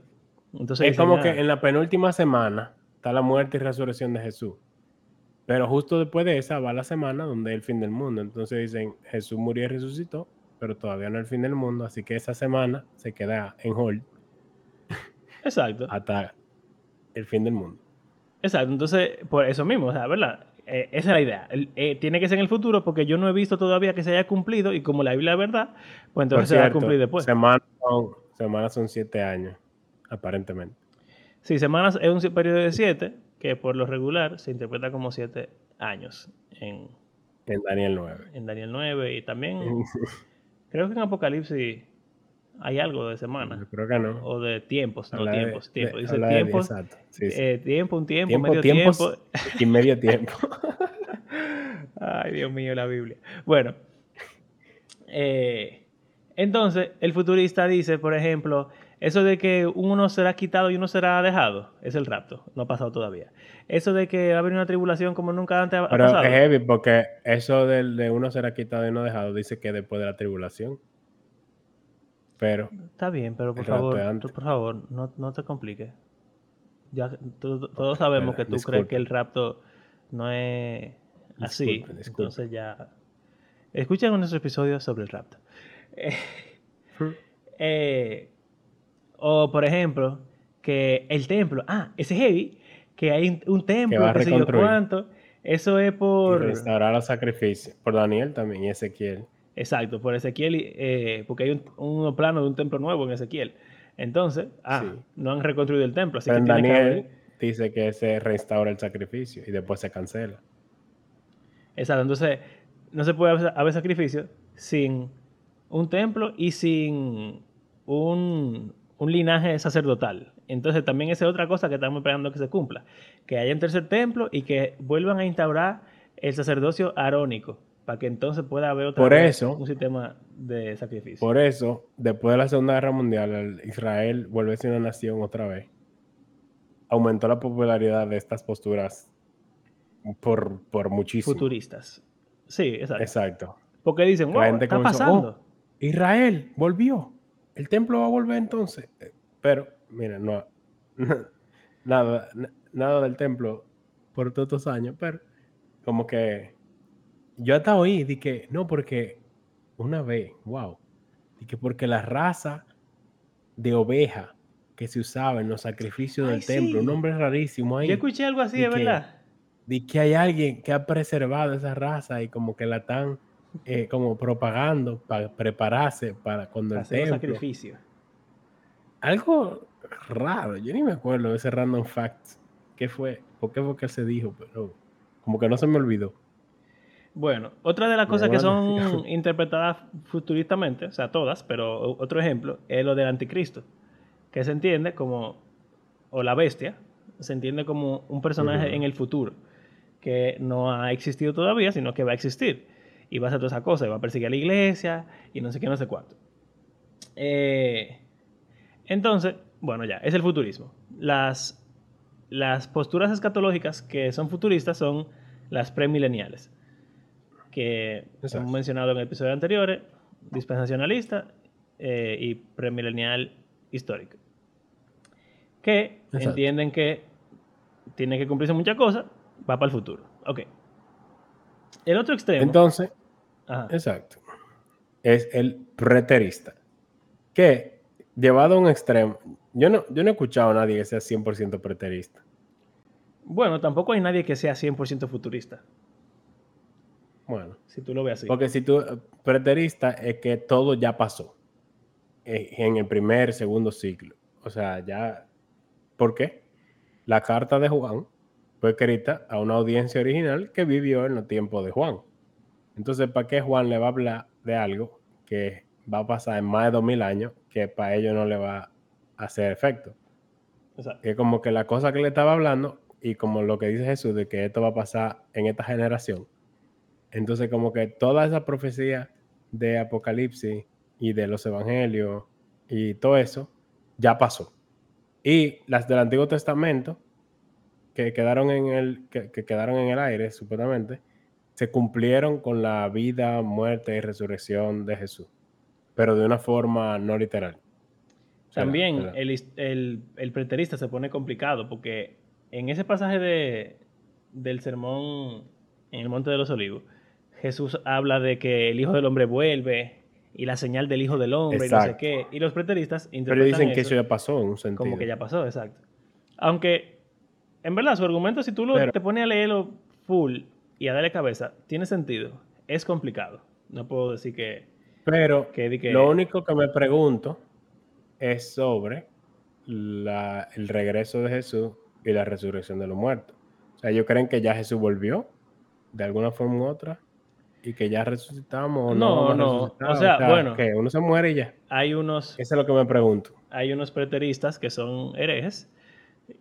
entonces es dicen, como "Ah, que en la penúltima semana está la muerte y resurrección de Jesús. Pero justo después de esa va la semana donde es el fin del mundo. Entonces dicen, Jesús murió y resucitó, pero todavía no es el fin del mundo. Así que esa semana se queda en hold Exacto. hasta el fin del mundo. Exacto, entonces, por eso mismo, o sea, ¿verdad? Eh, esa es la idea. Eh, tiene que ser en el futuro porque yo no he visto todavía que se haya cumplido y como la Biblia es verdad, pues entonces se va a cumplir después. Semanas son, semanas son siete años, aparentemente. Sí, semanas es un periodo de siete que por lo regular se interpreta como siete años en, En Daniel 9. en Daniel 9 y también creo que en Apocalipsis hay algo de semana Yo creo que no. o de tiempos, no Habla tiempos, de- Dice exacto, sí, sí. eh, tiempo, un tiempo, Tiempo, medio tiempos tiempo. y medio tiempo. Ay, Ay, Dios mío, la Biblia. Bueno, eh, entonces el futurista dice, por ejemplo, eso de que uno será quitado y uno será dejado, es el rapto, no ha pasado todavía. Eso de que va a haber una tribulación como nunca antes ha Pero pasado. es heavy porque eso del de uno será quitado y uno dejado dice que después de la tribulación. Pero Está bien, pero por favor, tú, por favor, no, no te compliques. Ya, tú- todos sabemos que tú crees que el rapto no es así. Disculpe, disculpe. Entonces ya. Escuchen nuestros episodios sobre el rapto. Eh, eh, o por ejemplo, que el templo, ah, ese heavy, que hay un- templo, va a que sé yo reconstruir. cuánto. Eso es y por. restaurar los sacrificios. Por Daniel también y Ezequiel. Exacto, por Ezequiel, eh, porque hay un, un plano de un templo nuevo en Ezequiel. Entonces, ah, Sí. no han reconstruido el templo, así Pero que que Daniel dice que se restaura el sacrificio y después se cancela. Exacto, entonces no se puede haber, haber sacrificio sin un templo y sin un, un linaje sacerdotal. Entonces también esa es otra cosa que estamos esperando que se cumpla, que haya un tercer templo y que vuelvan a instaurar el sacerdocio arónico, para que entonces pueda haber otra Por vez eso- un sistema de sacrificio. Por eso, después de la Segunda Guerra Mundial, el Israel vuelve a ser una nación otra vez. Aumentó la popularidad de estas posturas por, por muchísimo. Futuristas. Sí, exacto. Exacto. Porque dicen, La wow, gente está comenzó, pasando. "Oh, Israel volvió. El templo va a volver entonces. Eh, Pero, mira, no. Nada, na- nada del templo por todos estos años, pero como que yo hasta oí, di que no, porque una vez, wow, di que porque la raza de oveja que se usaba en los sacrificios Ay, del templo, un nombre rarísimo ahí. Yo escuché algo así, ¿Y de verdad. de que hay alguien que ha preservado esa raza y como que la están eh, como propagando para prepararse para cuando el Hacer templo. sacrificios. Algo raro, yo ni me acuerdo de ese random fact. ¿Qué fue? ¿Por qué fue que se dijo? Pero como que no se me olvidó. Bueno, otra de las cosas que son interpretadas futuristamente, o sea, todas, pero otro ejemplo es lo del anticristo, que se entiende como, o la bestia, se entiende como un personaje Ujú. en el futuro, que no ha existido todavía, sino que va a existir. Y va a hacer todas esas cosas, y va a perseguir a la iglesia, y no sé qué, no sé cuánto. Eh, entonces, bueno, ya, es el futurismo. Las, las posturas escatológicas que son futuristas son las premileniales, que Exacto. hemos mencionado en episodios anteriores, dispensacionalista eh, y premilenial histórico, que Exacto. entienden que tiene que cumplirse muchas cosas, va para el futuro. Ok. El otro extremo. Entonces, Ajá. exacto, es el preterista. Que llevado a un extremo, yo no, yo no he escuchado a nadie que sea 100% preterista. Bueno, tampoco hay nadie que sea 100% futurista, Bueno, si tú lo ves así. Porque si tú, preterista es que todo ya pasó eh, en el primer, segundo ciclo. O sea, ya, ¿por qué? La carta de Juan fue escrita a una audiencia original que vivió en los tiempos de Juan. Entonces, ¿para qué Juan le va a hablar de algo que va a pasar en más de 2000 años que para ellos no le va a hacer efecto? Exacto. Es como que la cosa que le estaba hablando y como lo que dice Jesús de que esto va a pasar en esta generación. Entonces como que toda esa profecía de Apocalipsis y de los evangelios y todo eso ya pasó. Y las del Antiguo Testamento que quedaron en el que, que quedaron en el aire supuestamente se cumplieron con la vida, muerte y resurrección de Jesús, pero de una forma no literal. También ¿Verdad? el, el, el preterista se pone complicado porque en ese pasaje de, del sermón en el Monte de los Olivos, Jesús habla de que el Hijo del Hombre vuelve y la señal del Hijo del Hombre y no sé qué. Y los preteristas Pero interpretan dicen que eso eso ya pasó en un sentido. como que ya pasó, exacto. Aunque, en verdad, su argumento, si tú lo, Pero- te pones a leerlo full y a darle cabeza, tiene sentido. Es complicado. No puedo decir que... Pero Que di que- lo único que me pregunto es sobre la- el regreso de Jesús y la resurrección de los muertos. O sea, ellos creen que ya Jesús volvió de alguna forma u otra y que ya resucitamos No, no. no, o sea, bueno. que uno se muere y ya. Hay unos... Eso es lo que me pregunto. hay unos preteristas que son herejes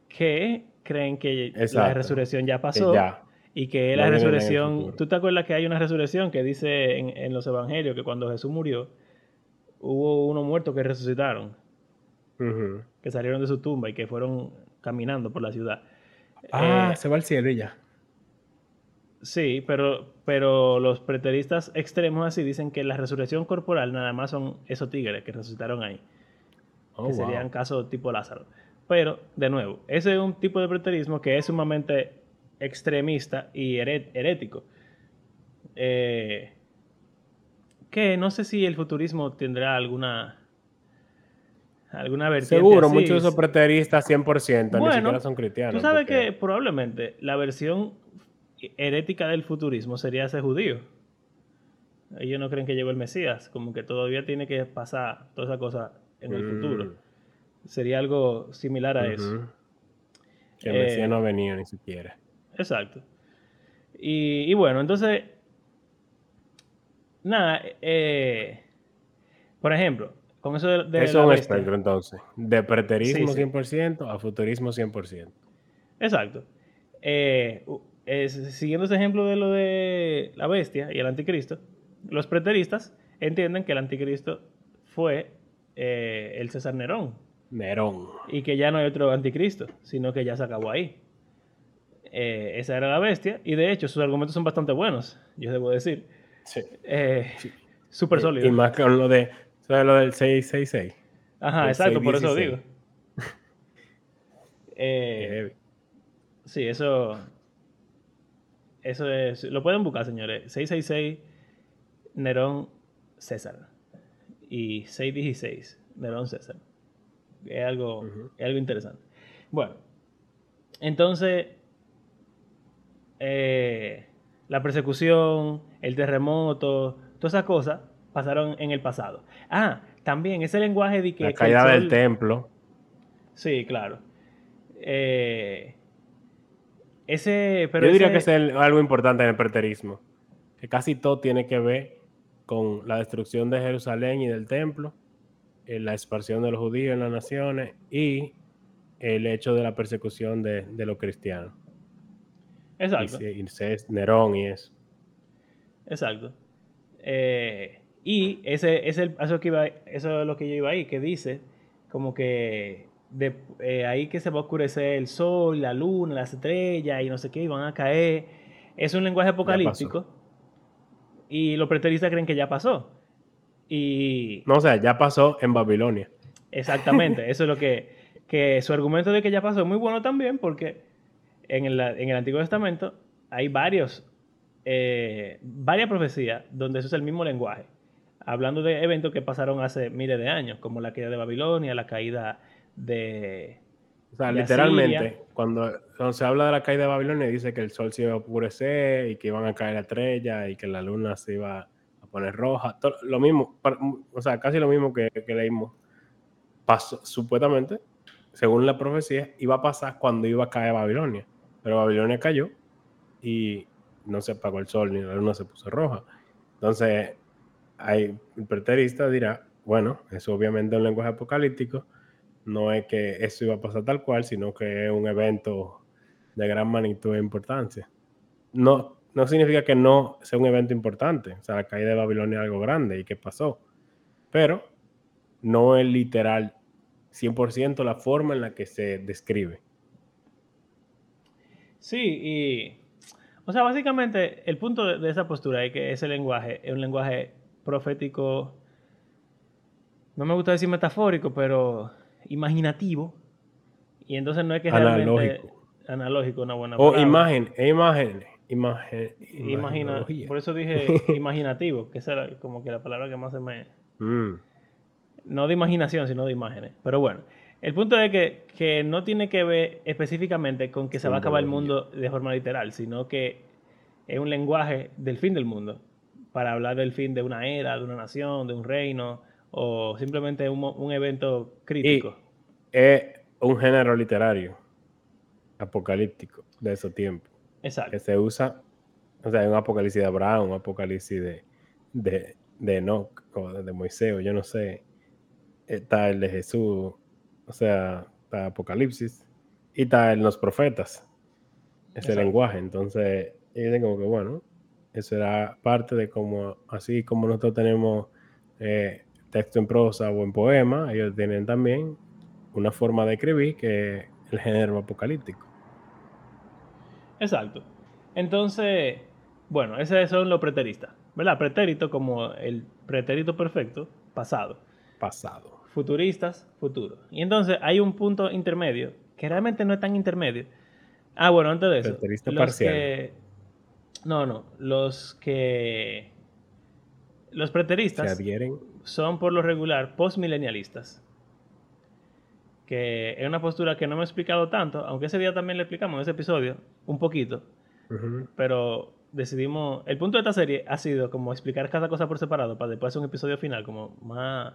que creen que la resurrección ya Que pasó ya. Y que la No resurrección. ¿tú te acuerdas que hay una resurrección que dice en, en los evangelios que cuando Jesús murió, hubo unos muertos que resucitaron, que salieron de su tumba y que fueron caminando por la ciudad? Ah, Eh, se va al cielo y ya. Sí, pero, pero los preteristas extremos así dicen que la resurrección corporal nada más son esos tigres que resucitaron ahí, Oh, que wow. serían casos tipo Lázaro. Pero, de nuevo, ese es un tipo de preterismo que es sumamente extremista y herético. Eh, que no sé si el futurismo tendrá alguna alguna vertiente Seguro, así. muchos de esos preteristas 100% ni siquiera son cristianos. Tú sabes porque- que probablemente la versión herética del futurismo sería ser judío. Ellos no creen que llegó el Mesías, como que todavía tiene que pasar toda esa cosa en el Mm. futuro. Sería algo similar a eso. Que el Eh, Mesías no ha venido ni siquiera. Exacto. Y, y bueno, entonces, nada, eh, por ejemplo, con eso de, de Eso es un espectro entonces. De preterismo Sí, sí. 100% a futurismo 100%. Exacto. Eh, siguiendo ese ejemplo de lo de la bestia y el anticristo, los preteristas entienden que el anticristo fue eh, el César Nerón Nerón. y que ya no hay otro anticristo, sino que ya se acabó ahí. Eh, esa era la bestia y de hecho sus argumentos son bastante buenos, yo debo decir. Sí. Eh, Súper Y sólidos. más con lo de, ¿sabes lo del 666? Ajá, el exacto, por eso 616. digo. Eh. Sí, eso. Eso es. Lo pueden buscar, señores. 666 Nerón César. Y 616 Nerón César. Es algo, es algo interesante. Bueno, entonces. Eh, la persecución, el terremoto, todas esas cosas pasaron en el pasado. Ah, también ese lenguaje de que. La caída del templo. Sí, claro. Eh, ese, pero Yo diría ese- que es el- algo importante en el preterismo. Que casi todo tiene que ver con la destrucción de Jerusalén y del templo, eh, la expansión de los judíos en las naciones y el hecho de la persecución de, de los cristianos. Exacto, se- y se es Nerón y eso. exacto. Eh, y ese es el, eso, que iba, eso es lo que yo iba ahí, que dice como que de, eh, ahí que se va a oscurecer el sol, la luna, las estrellas y no sé qué, y van a caer. Es un lenguaje apocalíptico y los preteristas creen que ya pasó. Y No, o sea, ya pasó en Babilonia. Exactamente, eso es lo que, que su argumento de que ya pasó es muy bueno también porque en el, en el Antiguo Testamento hay varios, eh, varias profecías donde eso es el mismo lenguaje, hablando de eventos que pasaron hace miles de años, como la caída de Babilonia, la caída de... O sea, de literalmente, Asiria. cuando, cuando se habla de la caída de Babilonia, dice que el sol se iba a oscurecer y que iban a caer estrellas y que la luna se iba a poner roja. Todo, lo mismo, o sea, casi lo mismo que, que leímos. Pasó, supuestamente, según la profecía, iba a pasar cuando iba a caer Babilonia. Pero Babilonia cayó y no se apagó el sol ni la luna se puso roja. Entonces, hay, el preterista dirá, bueno, eso obviamente es un lenguaje apocalíptico, no es que eso iba a pasar tal cual, sino que es un evento de gran magnitud e importancia. No, no significa que no sea un evento importante, o sea, la caída de Babilonia es algo grande y que pasó, pero no es literal 100% la forma en la que se describe. Sí, y... O sea, básicamente el punto de, esa postura es que ese lenguaje es un lenguaje profético, no me gusta decir metafórico, pero imaginativo. Y entonces no es que realmente... Analógico. Analógico, una buena O palabra. imagen, e imagen, imagen, Imagina, por eso dije imaginativo, que esa era como que la palabra que más se me... Mm, No de imaginación, sino de imágenes. Pero bueno, el punto es que, que no tiene que ver específicamente con que se va a acabar el mundo de forma literal, sino que es un lenguaje del fin del mundo, para hablar del fin de una era, de una nación, de un reino, o simplemente un, evento crítico. es un género literario apocalíptico de esos tiempos. Exacto. que se usa, o sea, un apocalipsis de Abraham, un apocalipsis de, de, de Enoch o de Moisés, o yo no sé. Está el de Jesús, o sea, está Apocalipsis, y está en los profetas, ese Exacto. lenguaje. Entonces, Y dicen como que, bueno, eso era parte de como, así como nosotros tenemos eh, texto en prosa o en poema, ellos tienen también una forma de escribir que es el género apocalíptico. Exacto. Entonces, bueno, esos son los preteristas, ¿verdad? Pretérito como el pretérito perfecto, pasado. Pasado. Futuristas, futuro. Y entonces hay un punto intermedio, que realmente no es tan intermedio. Ah, bueno, antes de eso. Preterista los parcial. que- No, no. Los que... Los Se preteristas adhieren. son por lo regular postmilenialistas. Que es una postura que no me he explicado tanto, aunque ese día también le explicamos en ese episodio, un poquito, pero decidimos. El punto de esta serie ha sido como explicar cada cosa por separado para después hacer un episodio final como más.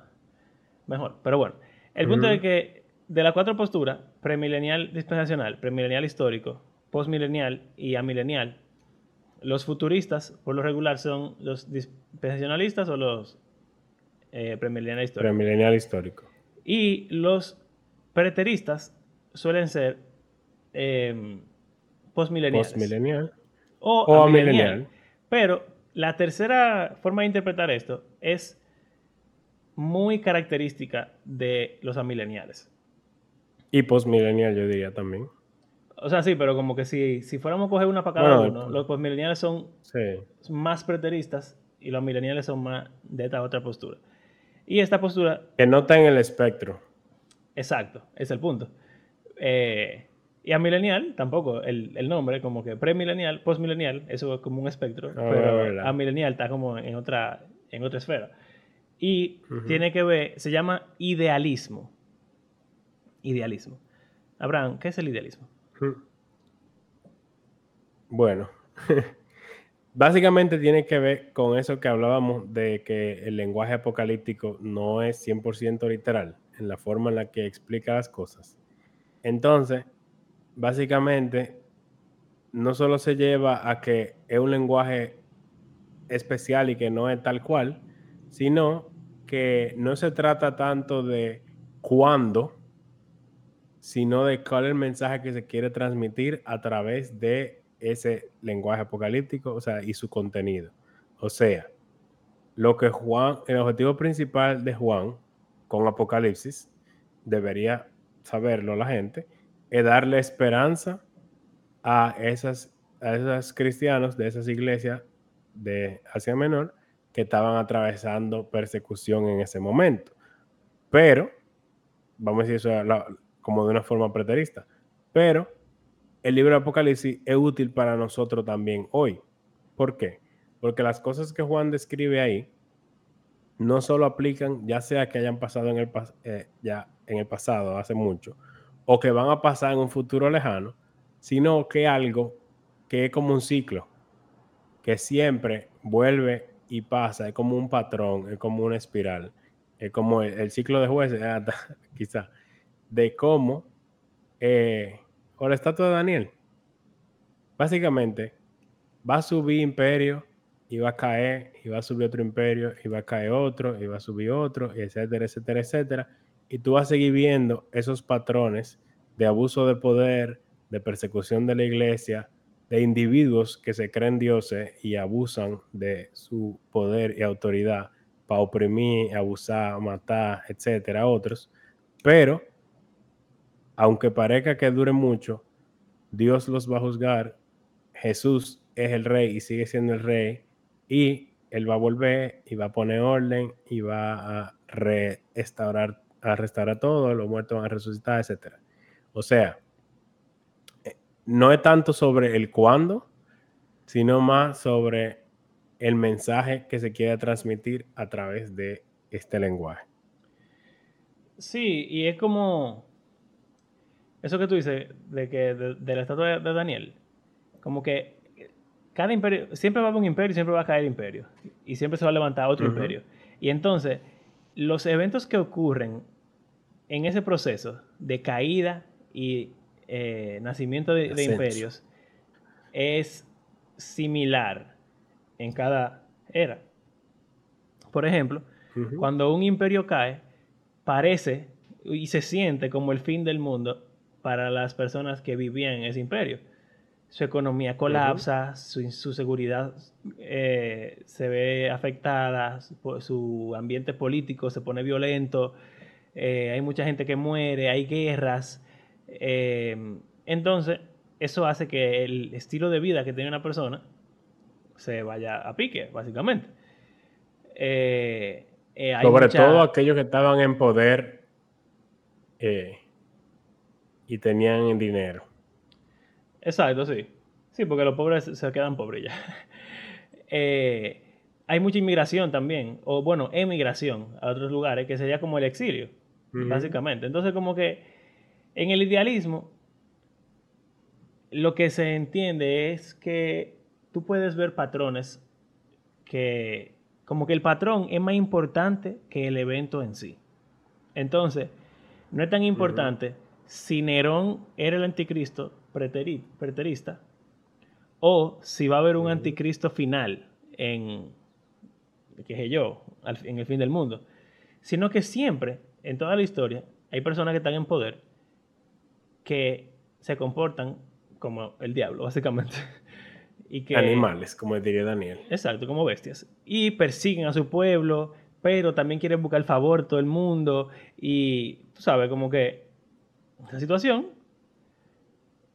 Mejor. Pero bueno, el punto Ujú. es que de las cuatro posturas, premilenial dispensacional, premilenial histórico, postmilenial y amilenial, los futuristas por lo regular son los dispensacionalistas o los eh, premilenial históricos. Premilenial histórico. Y los preteristas suelen ser eh, postmileniales. Postmilenial. o, O amilenial. Pero la tercera forma de interpretar esto es muy característica de los amileniales. Y postmilenial, yo diría también. O sea, sí, pero como que si, si fuéramos a coger una para cada Bueno, uno, los postmileniales son Sí. más preteristas y los mileniales son más de esta otra postura. Y esta postura Que no está en el espectro. Exacto, es el punto. Eh, y a millennial tampoco, el, el nombre, como que premilenial, postmilenial, eso es como un espectro, Ah, pero a está como en otra, en otra esfera. Y tiene que ver, se llama idealismo. Idealismo. Abraham, ¿qué es el idealismo? Bueno, básicamente tiene que ver con eso que hablábamos de que el lenguaje apocalíptico no es 100% literal en la forma en la que explica las cosas. Entonces, básicamente, no solo se lleva a que es un lenguaje especial y que no es tal cual, sino que no se trata tanto de cuándo, sino de cuál es el mensaje que se quiere transmitir a través de ese lenguaje apocalíptico, o sea, y su contenido. O sea, lo que Juan, el objetivo principal de Juan con Apocalipsis, debería saberlo la gente, es darle esperanza a esas a esos cristianos de esas iglesias de Asia Menor que estaban atravesando persecución en ese momento. Pero, vamos a decir eso como de una forma preterista, pero el libro de Apocalipsis es útil para nosotros también hoy. ¿Por qué? Porque las cosas que Juan describe ahí no solo aplican, ya sea que hayan pasado en el, eh, ya en el pasado, hace mucho, o que van a pasar en un futuro lejano, sino que algo que es como un ciclo, que siempre vuelve y pasa, es como un patrón, es como una espiral, es como el, ciclo de jueces, quizá, de cómo, eh, o la estatua de Daniel, básicamente va a subir imperio y va a caer, y va a subir otro imperio, y va a caer otro, y va a subir otro, y etcétera, etcétera, etcétera. Y tú vas a seguir viendo esos patrones de abuso de poder, de persecución de la iglesia, de individuos que se creen dioses y abusan de su poder y autoridad para oprimir, abusar, matar, etcétera, a otros. Pero, aunque parezca que dure mucho, Dios los va a juzgar. Jesús es el rey y sigue siendo el rey. Y él va a volver y va a poner orden y va a restaurar, a restaurar todo, los muertos van a resucitar, etcétera. O sea, no es tanto sobre el cuándo, sino más sobre el mensaje que se quiere transmitir a través de este lenguaje. Sí, y es como eso que tú dices de que de, de la estatua de, Daniel, como que cada imperio, siempre va a haber un imperio y siempre va a caer imperio, y siempre se va a levantar otro imperio. Y entonces, los eventos que ocurren en ese proceso de caída y eh, nacimiento de, imperios es similar en cada era. Por ejemplo, cuando un imperio cae, parece y se siente como el fin del mundo para las personas que vivían en ese imperio. su economía colapsa, su, su, seguridad eh, se ve afectada, su, su, ambiente político se pone violento, eh, hay mucha gente que muere, hay guerras. Eh, entonces, eso hace que el estilo de vida que tiene una persona se vaya a pique, básicamente. Sobre todo aquellos que estaban en poder y tenían dinero. Exacto, sí. Sí, porque los pobres se quedan pobres ya. Eh, hay mucha inmigración también, o bueno, emigración a otros lugares, que sería como el exilio, básicamente. Entonces, como que en el idealismo, lo que se entiende es que tú puedes ver patrones que, como que el patrón es más importante que el evento en sí. Entonces, no es tan importante si Nerón era el anticristo preterista o si va a haber un anticristo final en, qué sé yo, en el fin del mundo, sino que siempre, en toda la historia, hay personas que están en poder que se comportan como el diablo, básicamente. Y que, Animales, como diría Daniel. Exacto, como bestias. Y persiguen a su pueblo, pero también quieren buscar el favor de todo el mundo. Y tú sabes, como que esa situación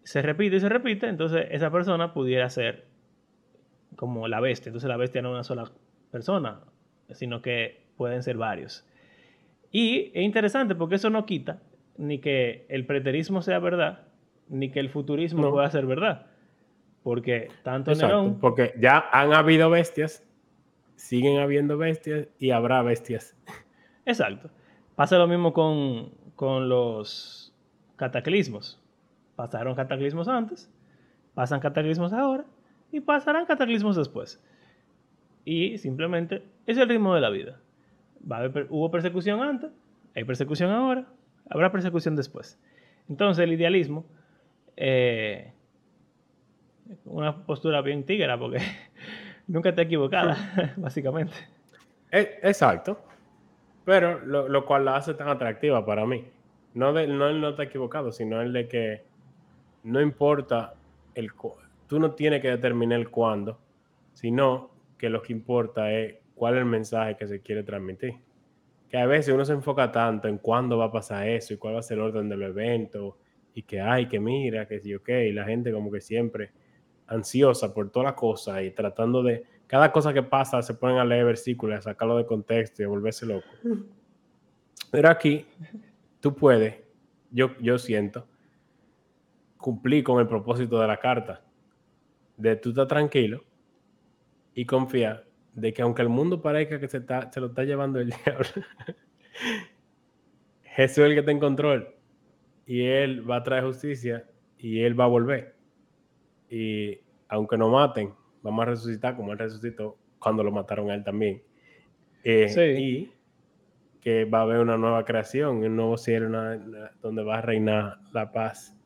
se repite y se repite, entonces esa persona pudiera ser como la bestia. Entonces la bestia no es una sola persona, sino que pueden ser varios. Y es interesante porque eso no quita ni que el preterismo sea verdad, ni que el futurismo pueda ser verdad. Porque tanto Nerón... Porque ya han habido bestias, siguen habiendo bestias y habrá bestias. Exacto. Pasa lo mismo con, con los cataclismos. Pasaron cataclismos antes, pasan cataclismos ahora y pasarán cataclismos después. Y simplemente es el ritmo de la vida. hubo persecución antes, hay persecución ahora, habrá persecución después. Entonces el idealismo, eh, una postura bien tigra porque nunca está equivocada, básicamente. E, exacto. Pero lo, cual la hace tan atractiva para mí. No, de, no el no está equivocado, sino el de que no importa el tú no tienes que determinar el cuándo, sino que lo que importa es cuál es el mensaje que se quiere transmitir. Que a veces uno se enfoca tanto en cuándo va a pasar eso y cuál va a ser el orden del evento y que hay, que mira, que sí, ok, y la gente como que siempre ansiosa por toda la cosa y tratando de, cada cosa que pasa se ponen a leer versículos, a sacarlo de contexto y a volverse loco. Pero aquí tú puedes, yo, yo siento, cumplir con el propósito de la carta. De tú estar tranquilo y confiar de que aunque el mundo parezca que se, está, se lo está llevando el diablo, Jesús es el que está en control y Él va a traer justicia y Él va a volver. Y aunque nos maten, vamos a resucitar como Él resucitó cuando lo mataron a Él también. Eh, y que va a haber una nueva creación, un nuevo cielo donde va a reinar la paz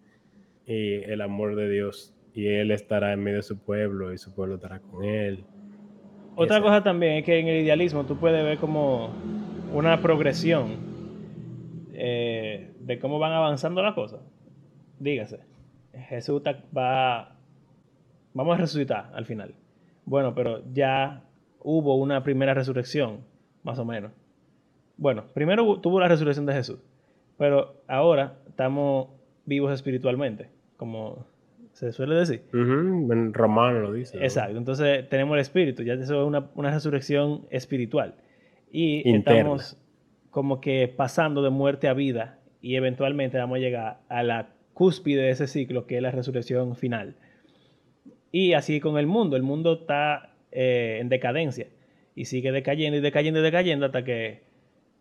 y el amor de Dios. Y Él estará en medio de su pueblo y su pueblo estará con Él. Otra cosa también es que en el idealismo tú puedes ver como una progresión eh, de cómo van avanzando las cosas. Dígase, Jesús va, vamos a resucitar al final. Bueno, pero ya hubo una primera resurrección, más o menos. Bueno, primero tuvo la resurrección de Jesús, pero ahora estamos vivos espiritualmente como se suele decir. En romano lo dice. Exacto, entonces tenemos el espíritu, ya eso es una, una resurrección espiritual. Y estamos como que pasando de muerte a vida y eventualmente vamos a llegar a la cúspide de ese ciclo que es la resurrección final. Y así con el mundo, el mundo está eh, en decadencia y sigue decayendo y decayendo y decayendo hasta que,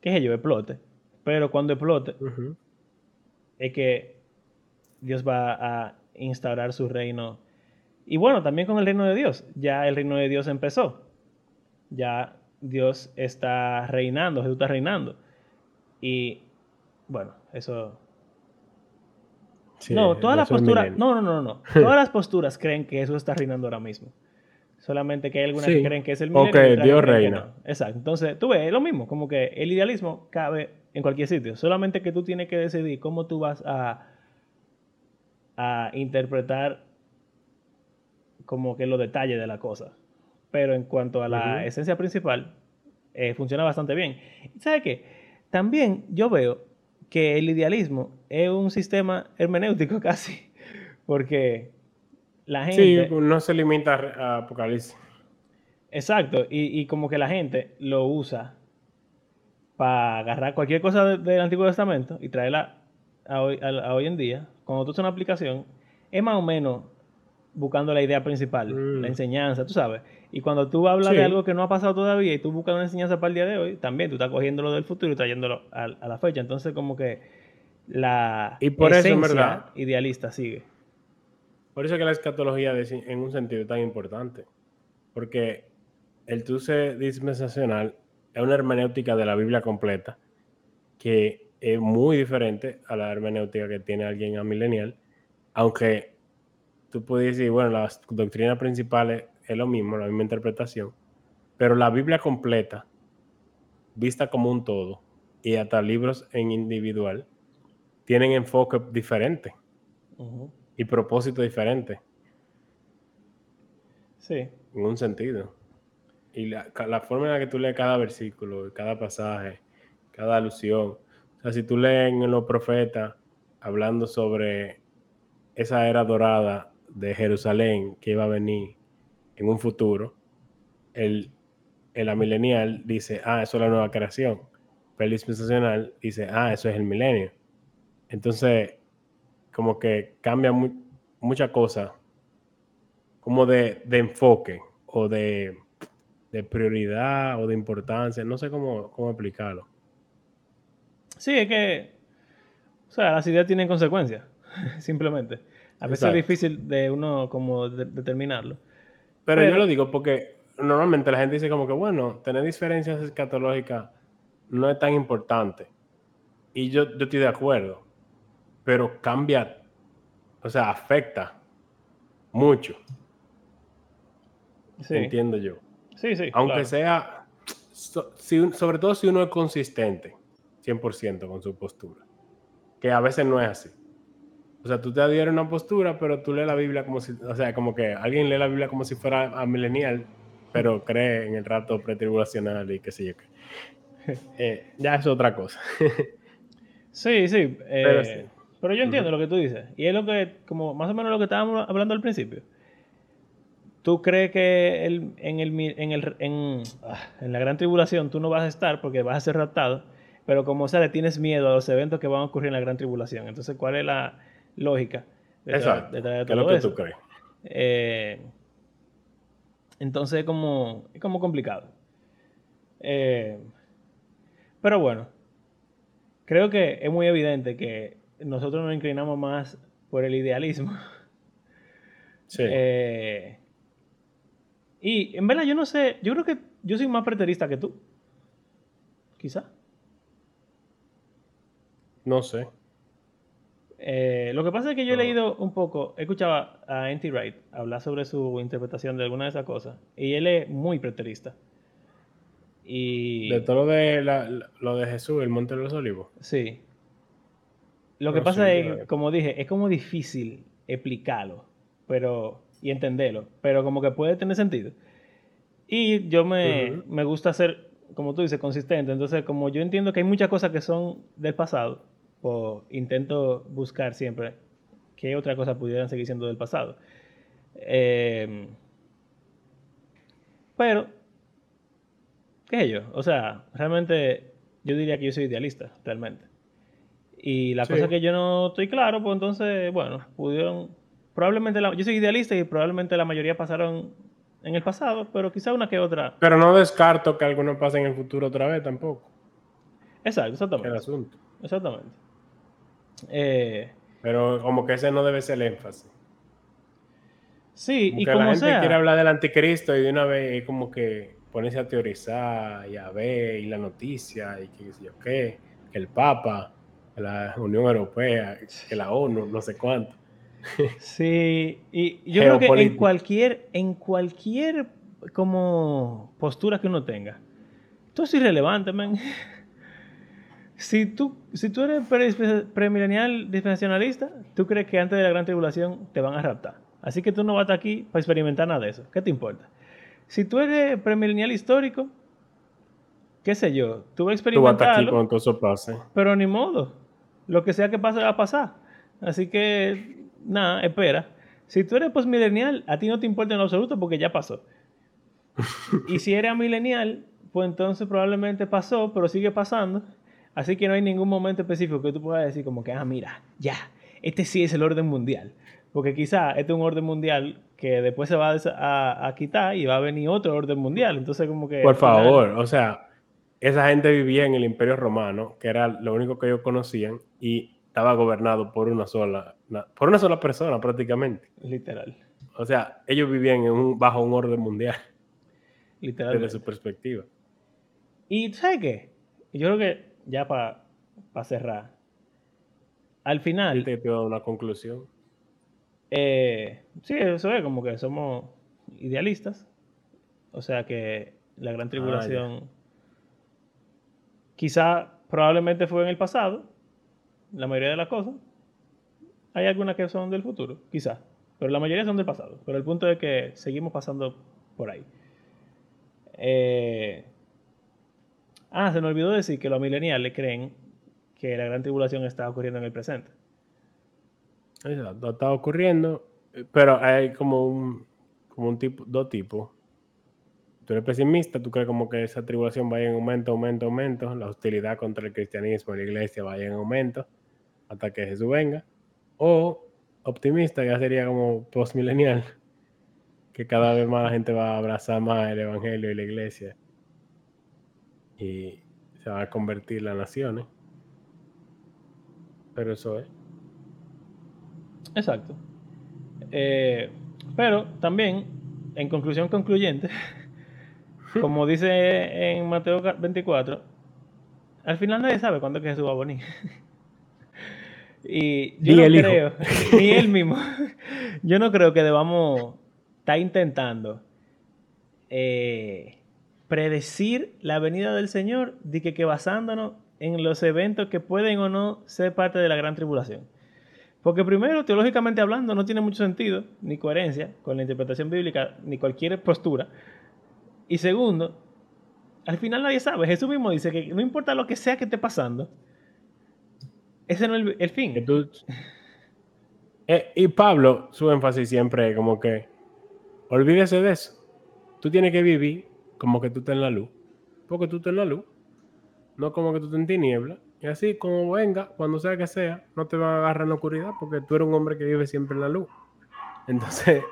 qué sé yo, explote. Pero cuando explote, es que Dios va a instaurar su reino. Y bueno, también con el reino de Dios. Ya el reino de Dios empezó. Ya Dios está reinando, Jesús está reinando. Y bueno, eso... no, todas las posturas... No, no, no, no. Todas las posturas creen que Jesús está reinando ahora mismo. Solamente que hay algunas que creen que es el milenio. que Dios reina. Exacto. Entonces, tú ves, es lo mismo. Como que el idealismo cabe en cualquier sitio. Solamente que tú tienes que decidir cómo tú vas a a interpretar como que los detalles de la cosa. Pero en cuanto a la esencia principal, eh, funciona bastante bien. ¿Sabe qué? También yo veo que el idealismo es un sistema hermenéutico casi, porque la gente... Sí, no se limita a Apocalipsis. Exacto, y, como que la gente lo usa para agarrar cualquier cosa del Antiguo Testamento y traerla a hoy, a hoy en día. Cuando tú usas una aplicación, es más o menos buscando la idea principal, la mm. enseñanza, tú sabes. Y cuando tú hablas de algo que no ha pasado todavía y tú buscas una enseñanza para el día de hoy, también tú estás cogiendo lo del futuro y trayéndolo a, la fecha. Entonces, como que la y por esencia idealista sigue. Por eso que la escatología en un sentido es tan importante. Porque el truce dispensacional es una hermenéutica de la Biblia completa que es muy diferente a la hermenéutica que tiene alguien a milenial, aunque tú puedes decir, bueno, las doctrinas principales es lo mismo, la misma interpretación, pero la Biblia completa, vista como un todo, y hasta libros en individual, tienen enfoque diferente y propósito diferente. Sí. En un sentido. Y la, la, forma en la que tú lees cada versículo, cada pasaje, cada alusión. Sea, si tú lees en los profetas hablando sobre esa era dorada de Jerusalén que iba a venir en un futuro, el, el amilenial dice, ah, eso es la nueva creación. Pero el dispensacional dice, ah, eso es el milenio. Entonces, como que cambia mucha cosa, como de, enfoque o de, prioridad o de importancia, no sé cómo, cómo explicarlo. Sí, es que, o sea, las ideas tienen consecuencias, simplemente. A veces es difícil de uno como determinarlo. Pero, yo lo digo porque normalmente la gente dice como que, bueno, tener diferencias escatológicas no es tan importante. Y yo, yo estoy de acuerdo. Pero cambia, o sea, afecta mucho. Sí. Entiendo yo. Sí, sí. Aunque sea, sobre todo si uno es consistente, 100% con su postura. Que a veces no es así. O sea, tú te adhieres a una postura, pero tú lees la Biblia como si, o sea, como que alguien lee la Biblia como si fuera a milenial, pero cree en el rato pretribulacional y qué sé yo qué. Eh, ya es otra cosa. sí, sí, eh, pero, yo entiendo lo que tú dices. Y es lo que, como más o menos lo que estábamos hablando al principio. ¿Tú crees que en, el, en, el, en, ah, en, la gran tribulación tú no vas a estar porque vas a ser raptado? Pero como sea, le tienes miedo a los eventos que van a ocurrir en la gran tribulación. Entonces, ¿cuál es la, lógica. Exacto. ¿Qué es lo que tú crees? Eh, entonces es como, es como complicado. Eh, pero bueno, creo que es muy evidente que nosotros nos inclinamos más por el idealismo. Sí. Eh, y en verdad yo no sé, yo creo que yo soy más preterista que tú. Quizá. No sé. Eh, lo que pasa es que yo he leído un poco, he escuchado a N.T. Wright hablar sobre su interpretación de alguna de esas cosas, y él es muy preterista. Y... De todo lo de, lo de Jesús, el Monte de los Olivos. Sí. Lo que pasa es, como dije, es como difícil explicarlo pero, y entenderlo, pero como que puede tener sentido. Y yo me, me gusta ser, como tú dices, consistente. Entonces, como yo entiendo que hay muchas cosas que son del pasado, o intento buscar siempre qué otra cosa pudieran seguir siendo del pasado. Em, pero, ¿qué es yo? O sea, realmente yo diría que yo soy idealista, realmente. Y la cosa que yo no estoy claro, pues entonces, bueno, pudieron, probablemente, yo soy idealista y probablemente la mayoría pasaron en el pasado, pero quizá una que otra. Pero no descarto que algunos pasen en el futuro otra vez tampoco. Exacto, exactamente. El asunto. Exactamente. Eh, Pero como que ese no debe ser el énfasis. Sí, y como la gente quiere hablar del anticristo y de una vez como que ponerse a teorizar y a ver y la noticia y que yo qué, que el Papa, la Unión Europea, que la ONU, no sé cuánto. Sí, y yo creo que en cualquier, en cualquier como postura que uno tenga, todo es irrelevante, man si tú, si tú eres premilenial dispensacionalista, tú crees que antes de la gran tribulación te van a raptar. Así que tú no vas a estar aquí para experimentar nada de eso. ¿Qué te importa? Si tú eres premilenial histórico, qué sé yo, tú vas a experimentarlo. Tú vas a eso pase. Pero ni modo. Lo que sea que pase va a pasar. Así que, nada, espera. Si tú eres postmilenial, a ti no te importa en absoluto porque ya pasó. y si eres milenial, pues entonces probablemente pasó, pero sigue pasando. Así que no hay ningún momento específico que tú puedas decir como que, ah, mira, ya, este sí es el orden mundial. Porque quizá este es un orden mundial que después se va a, quitar y va a venir otro orden mundial. Entonces como que... Por favor, o sea, esa gente vivía en el Imperio Romano, que era lo único que ellos conocían, y estaba gobernado por una sola, por una sola persona prácticamente. Literal. O sea, ellos vivían bajo un orden mundial. Literal. Desde su perspectiva. Y ¿sabes qué? Yo creo que ya para cerrar, al final... te dar una conclusión. Eh, sí, eso es como que somos idealistas. O sea que la gran ah, tribulación quizá probablemente fue en el pasado, la mayoría de las cosas. Hay algunas que son del futuro, quizá, pero la mayoría son del pasado. Pero el punto es que seguimos pasando por ahí. Eh, Ah, se me olvidó decir que los millennials creen que la gran tribulación está ocurriendo en el presente. Exacto, está ocurriendo, pero hay como un, como un tipo, dos tipos. Tú eres pesimista, tú crees como que esa tribulación vaya en aumento, aumento, aumento, la hostilidad contra el cristianismo y la iglesia vaya en aumento hasta que Jesús venga. O optimista, ya sería como postmilenial, que cada vez más la gente va a abrazar más el evangelio y la iglesia y se va a convertir la nación. Pero eso es. Exacto. Eh, pero también, en conclusión concluyente, como dice en Mateo 24, al final nadie sabe cuándo es que Jesús va a venir. y yo no creo, ni él mismo, yo no creo que debamos estar intentando eh, predecir la venida del Señor, de que, que basándonos en los eventos que pueden o no ser parte de la gran tribulación. Porque primero, teológicamente hablando, no tiene mucho sentido ni coherencia con la interpretación bíblica ni cualquier postura. Y segundo, al final nadie sabe. Jesús mismo dice que no importa lo que sea que esté pasando, ese no es el, fin. Eh, y Pablo, su énfasis siempre como que, olvídese de eso. Tú tienes que vivir como que tú estás en la luz. Porque tú estás en la luz. No como que tú estás en tiniebla. Y así, como venga, cuando sea que sea, no te va a agarrar en la oscuridad porque tú eres un hombre que vive siempre en la luz. Entonces,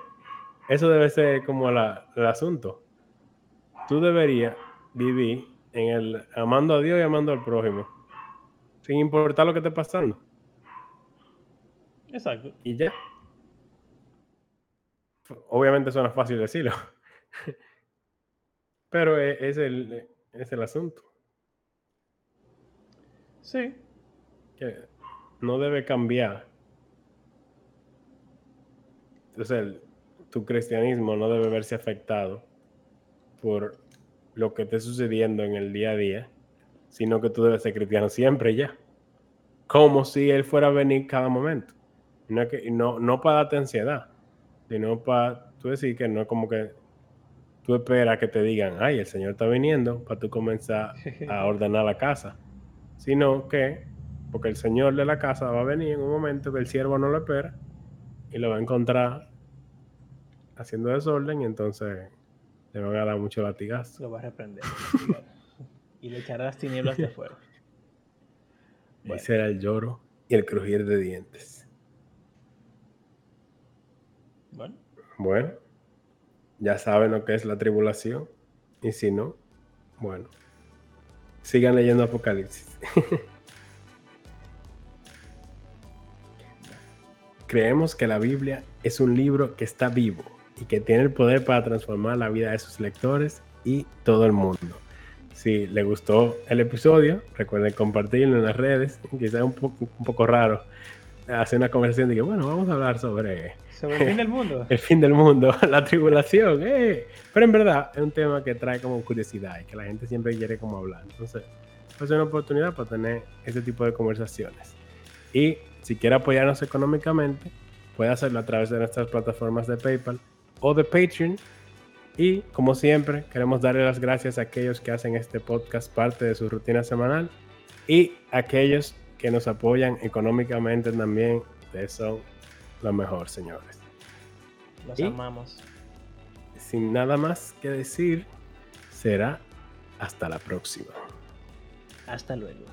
eso debe ser como la, el asunto. Tú deberías vivir en el amando a Dios y amando al prójimo. Sin importar lo que esté pasando. Exacto. Y ya. Obviamente suena fácil decirlo. Pero e, es el, es el asunto. Sí. Que no debe cambiar. Entonces, tu cristianismo no debe verse afectado por lo que esté sucediendo en el día a día, sino que tú debes ser cristiano siempre ya. Como si él fuera a venir cada momento. No, que, no, no para darte ansiedad, sino para tú decir que no es como que tú esperas que te digan, ay, el Señor está viniendo para tú comenzar a ordenar la casa, sino que, porque el Señor de la casa va a venir en un momento que el siervo no lo espera y lo va a encontrar haciendo desorden y entonces le van a dar mucho latigazo. Lo va a reprender. y le echará las tinieblas de afuera. Bueno. Ese era el lloro y el crujir de dientes. Bueno. Bueno ya saben lo que es la tribulación. Y si no, bueno, sigan leyendo Apocalipsis. Creemos que la Biblia es un libro que está vivo y que tiene el poder para transformar la vida de sus lectores y todo el mundo. Si les gustó el episodio, recuerden compartirlo en las redes. Poco, un poco raro hacer una conversación de que, bueno, vamos a hablar sobre sobre el fin del mundo. el fin del mundo, la tribulación. Eh. Pero en verdad es un tema que trae como curiosidad y que la gente siempre quiere como hablar. Entonces, es una oportunidad para tener ese tipo de conversaciones. Y si quiere apoyarnos económicamente, puede hacerlo a través de nuestras plataformas de PayPal o de Patreon. Y como siempre, queremos darle las gracias a aquellos que hacen este podcast parte de su rutina semanal y a aquellos que nos apoyan económicamente también. Ustedes son lo mejor, señores. Los ¿Y? amamos. Sin nada más que decir, será hasta la próxima. Hasta luego.